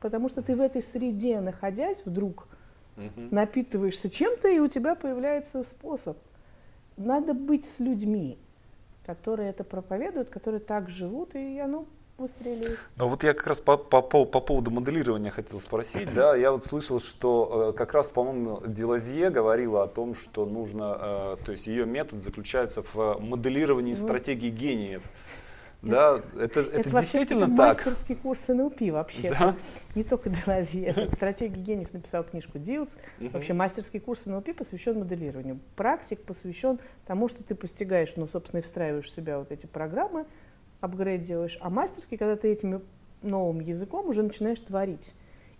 Потому что ты в этой среде, находясь, вдруг угу. напитываешься чем-то, и у тебя появляется способ. Надо быть с людьми которые это проповедуют, которые так живут, и оно выстрелит. Ну вот я как раз по, по, по, по поводу моделирования хотел спросить, да, я вот слышал, что э, как раз, по-моему, Делазье говорила о том, что нужно, э, то есть ее метод заключается в моделировании стратегии гениев. Да, это, это, Это действительно вообще так. мастерский курс НЛП вообще. Да? Не только Делази. Это стратегия гениев написал книжку Дилс. Мгм. Вообще мастерский курс НЛП посвящен моделированию. Практик посвящен тому, что ты постигаешь, ну, собственно, и встраиваешь в себя вот эти программы, апгрейд делаешь. А мастерский, когда ты этим новым языком уже начинаешь творить.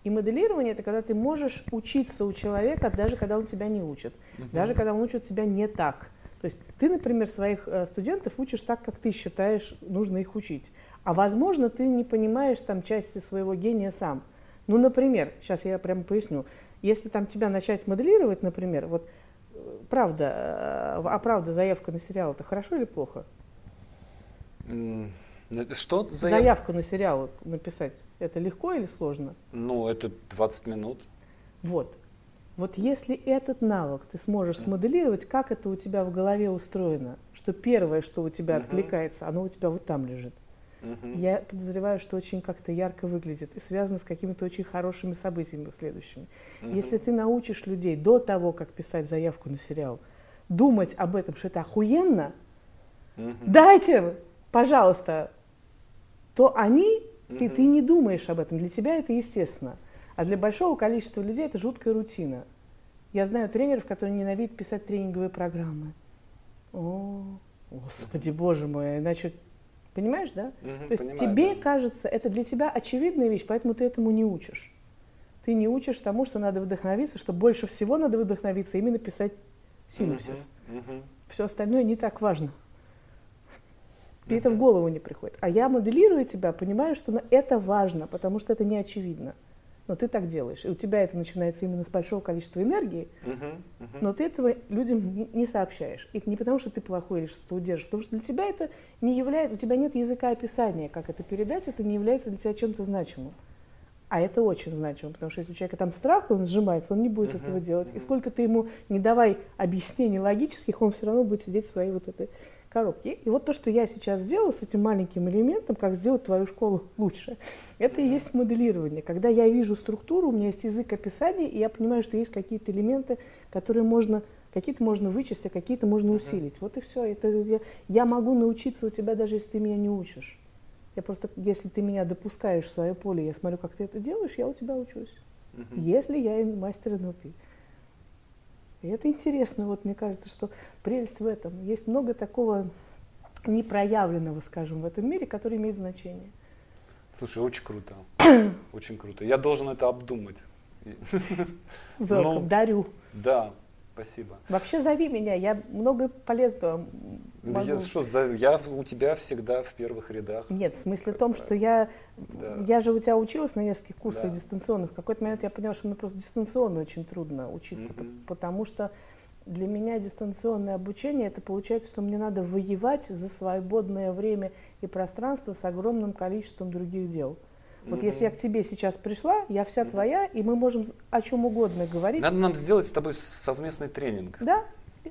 И моделирование это когда ты можешь учиться у человека, даже когда он тебя не учит, даже когда он учит тебя не так. То есть ты, например, своих э, студентов учишь так, как ты считаешь нужно их учить. А возможно, ты не понимаешь там части своего гения сам. Ну, например, сейчас я прямо поясню. Если там тебя начать моделировать, например, вот э, правда, э, а правда заявка на сериал, это хорошо или плохо? Что? за Заявку на сериал написать, это легко или сложно? Ну, это 20 минут. Вот. Вот если этот навык ты сможешь смоделировать, как это у тебя в голове устроено, что первое, что у тебя откликается, оно у тебя вот там лежит. Я подозреваю, что очень как-то ярко выглядит и связано с какими-то очень хорошими событиями следующими. Если ты научишь людей до того, как писать заявку на сериал, думать об этом, что это охуенно, дайте, пожалуйста, то они, ты, Мгм. ты не думаешь об этом, для тебя это естественно. А для большого количества людей это жуткая рутина. Я знаю тренеров, которые ненавидят писать тренинговые программы. О, господи, боже мой, иначе, понимаешь, да? Мгм, То есть понимаю, тебе да. кажется, это для тебя очевидная вещь, поэтому ты этому не учишь. Ты не учишь тому, что надо вдохновиться, что больше всего надо вдохновиться именно писать синопсис. Мгм, мгм. Все остальное не так важно. И это в голову не приходит. А я моделирую тебя, понимаю, что это важно, потому что это не очевидно. Но ты так делаешь. И у тебя это начинается именно с большого количества энергии, Мгм, мгм. но ты этого людям не, сообщаешь. И не потому, что ты плохой или что-то удержишь, потому что для тебя это не является, у тебя нет языка описания, как это передать, это не является для тебя чем-то значимым. А это очень значимо, потому что если у человека там страх, и он сжимается, он не будет Мгм, этого делать. И мгм. сколько ты ему не давай объяснений логических, он все равно будет сидеть в своей вот этой коробке. И вот то, что я сейчас сделала с этим маленьким элементом, как сделать твою школу лучше, это и есть моделирование. Когда я вижу структуру, у меня есть язык описания, и я понимаю, что есть какие-то элементы, которые можно какие-то можно вычесть, а какие-то можно усилить. Вот и все. Это я, я могу научиться у тебя, даже если ты меня не учишь. Я просто, если ты меня допускаешь в свое поле, я смотрю, как ты это делаешь, я у тебя учусь. Если я мастер НЛП. И это интересно, вот мне кажется, что прелесть в этом. Есть много такого непроявленного, скажем, в этом мире, который имеет значение. Слушай, очень круто. Очень круто. Я должен это обдумать. Welcome, Ну, дарю. Да, спасибо. Вообще зови меня, я много полезного могу. Я, что, за- я у тебя всегда в первых рядах. Нет, в смысле в том, что я, Да. я же у тебя училась на нескольких курсах Да. дистанционных. В какой-то момент я поняла, что мне просто дистанционно очень трудно учиться, Мгм. потому что для меня дистанционное обучение, это получается, что мне надо воевать за свободное время и пространство с огромным количеством других дел. Вот Мгм. если я к тебе сейчас пришла, я вся твоя, и мы можем о чем угодно говорить. Надо нам сделать с тобой совместный тренинг. Да,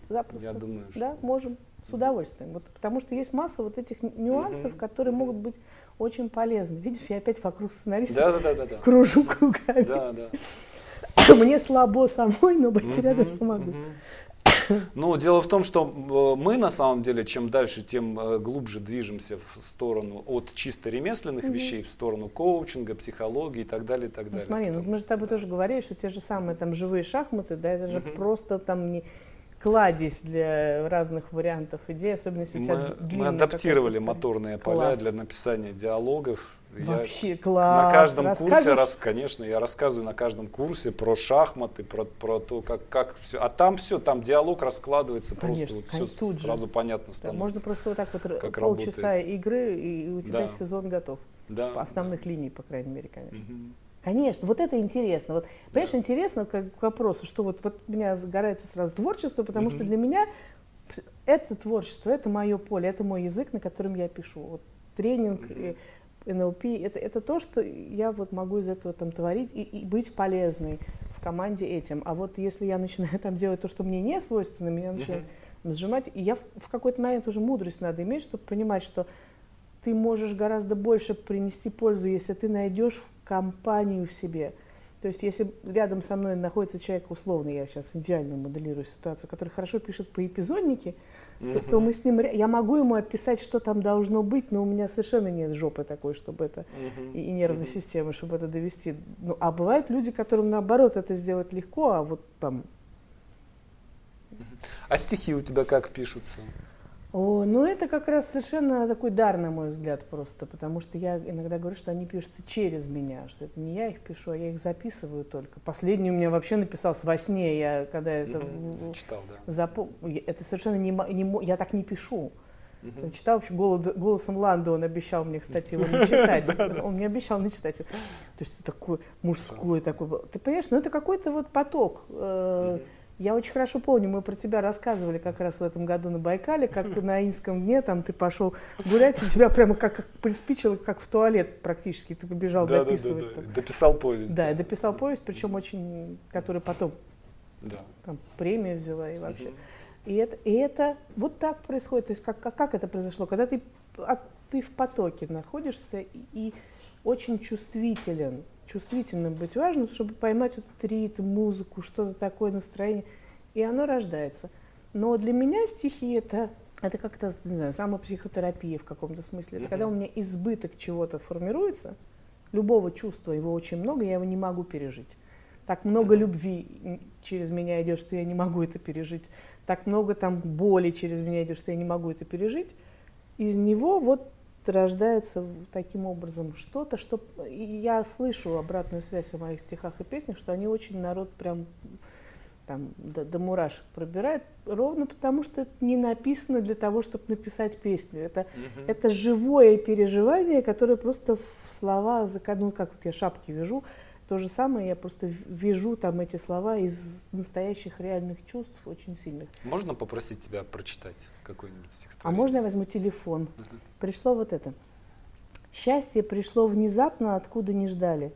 запросто. Я думаю, что... Да, можем, с удовольствием. Вот, потому что есть масса вот этих нюансов, Мгм. которые могут быть очень полезны. Видишь, я опять вокруг сценариста Да, да, да, да, кружу кругами. Да, да. Мне слабо самой, но быть рядом помогу. Ну, дело в том, что э, мы на самом деле, чем дальше, тем э, глубже движемся в сторону от чисто ремесленных Мгм. вещей в сторону коучинга, психологии и так далее, и так Ну, далее. смотри, ну, мы же с тобой что, тоже говорили, что те же самые там живые шахматы, да, это же Мгм. просто там не кладезь для разных вариантов идей, особенно если у тебя Мы, д- мы длинная адаптировали моторные поля Класс. для написания диалогов. Я Вообще класс. на каждом курсе, раз, конечно, я рассказываю на каждом курсе про шахматы, про, про то, как, как все. А там все, там диалог раскладывается Конечно, просто, вот все же. сразу понятно Да, становится. можно просто вот так вот как полчаса игры, и у тебя Да. сезон готов. да, Основных линий, по крайней мере, конечно. да. Мгм. Конечно, вот это интересно. Вот, понимаешь, Да. интересно как к вопросу, что вот, вот у меня загорается сразу творчество, потому что Мгм. для меня это творчество, это мое поле, это мой язык, на котором я пишу. Вот тренинг, Мгм. НЛП, это, это то, что я вот могу из этого там творить и, и быть полезной в команде этим. А вот если я начинаю там делать то, что мне не свойственно, меня начинает сжимать, и я в, в какой-то момент уже мудрость надо иметь, чтобы понимать, что ты можешь гораздо больше принести пользу, если ты найдешь компанию в себе. То есть, если рядом со мной находится человек, условно, я сейчас идеально моделирую ситуацию, который хорошо пишет по эпизоднике, то, то мы с ним, я могу ему описать, что там должно быть, но у меня совершенно нет жопы такой, чтобы это, и, и нервной системы, чтобы это довести. Ну, а бывают люди, которым наоборот это сделать легко, а вот там... А стихи у тебя как пишутся? О, ну это как раз совершенно такой дар, на мой взгляд, просто, потому что я иногда говорю, что они пишутся через меня, что это не я их пишу, а я их записываю только. Последний у меня вообще написался во сне, я когда это читал, да. Запом... Это совершенно не, не я так не пишу. Читал вообще голос, голосом Ланда, он обещал мне, кстати, его не читать. Он мне обещал не читать. То есть такой мужской такой. Ты понимаешь, ну это какой-то вот поток. Я очень хорошо помню, мы про тебя рассказывали как раз в этом году на Байкале, как на Инском дне, там ты пошел гулять, и тебя прямо как, как приспичило, как в туалет практически, ты побежал да, дописывать. Да, да, да. Дописал повесть. Да, да, дописал повесть, причем очень, который потом да. там, премию взяла и вообще. Угу. И, это, и это вот так происходит. То есть как, как, как это произошло? Когда ты, а, ты в потоке находишься и, и очень чувствителен чувствительным быть важно, чтобы поймать этот ритм, музыку, что-то такое настроение. И оно рождается. Но для меня стихи это, это как-то, не знаю, самопсихотерапия в каком-то смысле. Это когда у меня избыток чего-то формируется, любого чувства, его очень много, я его не могу пережить. Так много любви через меня идет, что я не могу это пережить. Так много там боли через меня идет, что я не могу это пережить. Из него вот рождается таким образом что-то, что я слышу обратную связь о моих стихах и песнях, что они очень народ прям там до, до мурашек пробирает, ровно потому что это не написано для того, чтобы написать песню. Это, угу. это живое переживание, которое просто в слова, ну как вот я шапки вяжу, то же самое, я просто вижу там эти слова из настоящих реальных чувств, очень сильных. Можно попросить тебя прочитать какой-нибудь а стихотворение? А можно я возьму телефон? Uh-huh. Пришло вот это. Счастье пришло внезапно, откуда не ждали.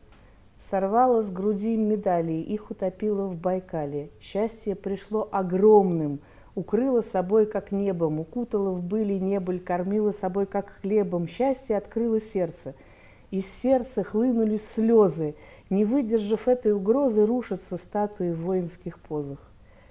Сорвало с груди медали, их утопило в Байкале. Счастье пришло огромным, укрыло собой, как небом, укутало в были небыль, кормило собой, как хлебом. Счастье открыло сердце. Из сердца хлынули слезы, не выдержав этой угрозы, рушатся статуи в воинских позах.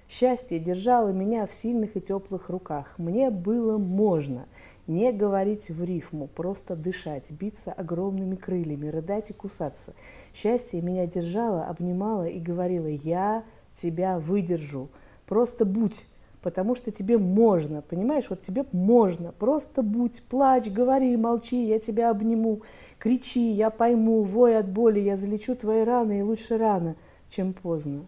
Счастье держало меня в сильных и теплых руках. Мне было можно не говорить в рифму, просто дышать, биться огромными крыльями, рыдать и кусаться. Счастье меня держало, обнимало и говорило «Я тебя выдержу, просто будь, потому что тебе можно, понимаешь, вот тебе можно, просто будь, плачь, говори, молчи, я тебя обниму, кричи, я пойму, вой от боли, я залечу твои раны, и лучше рано, чем поздно.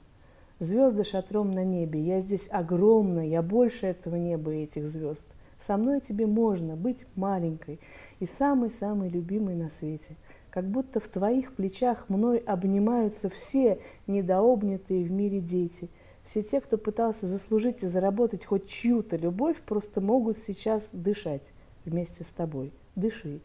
Звезды шатром на небе, я здесь огромна, я больше этого неба и этих звезд. Со мной тебе можно быть маленькой и самой-самой любимой на свете. Как будто в твоих плечах мной обнимаются все недообнятые в мире дети – все те, кто пытался заслужить и заработать хоть чью-то любовь, просто могут сейчас дышать вместе с тобой. Дыши.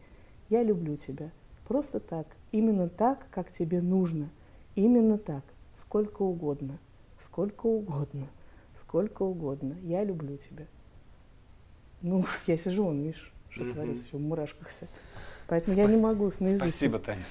Я люблю тебя. Просто так. Именно так, как тебе нужно. Именно так. Сколько угодно. Сколько угодно. Сколько угодно. Я люблю тебя. Ну, я сижу, он, видишь, что mm-hmm. творится, еще в мурашках все. Поэтому Спас... я не могу их наизусть. Спасибо, Таня.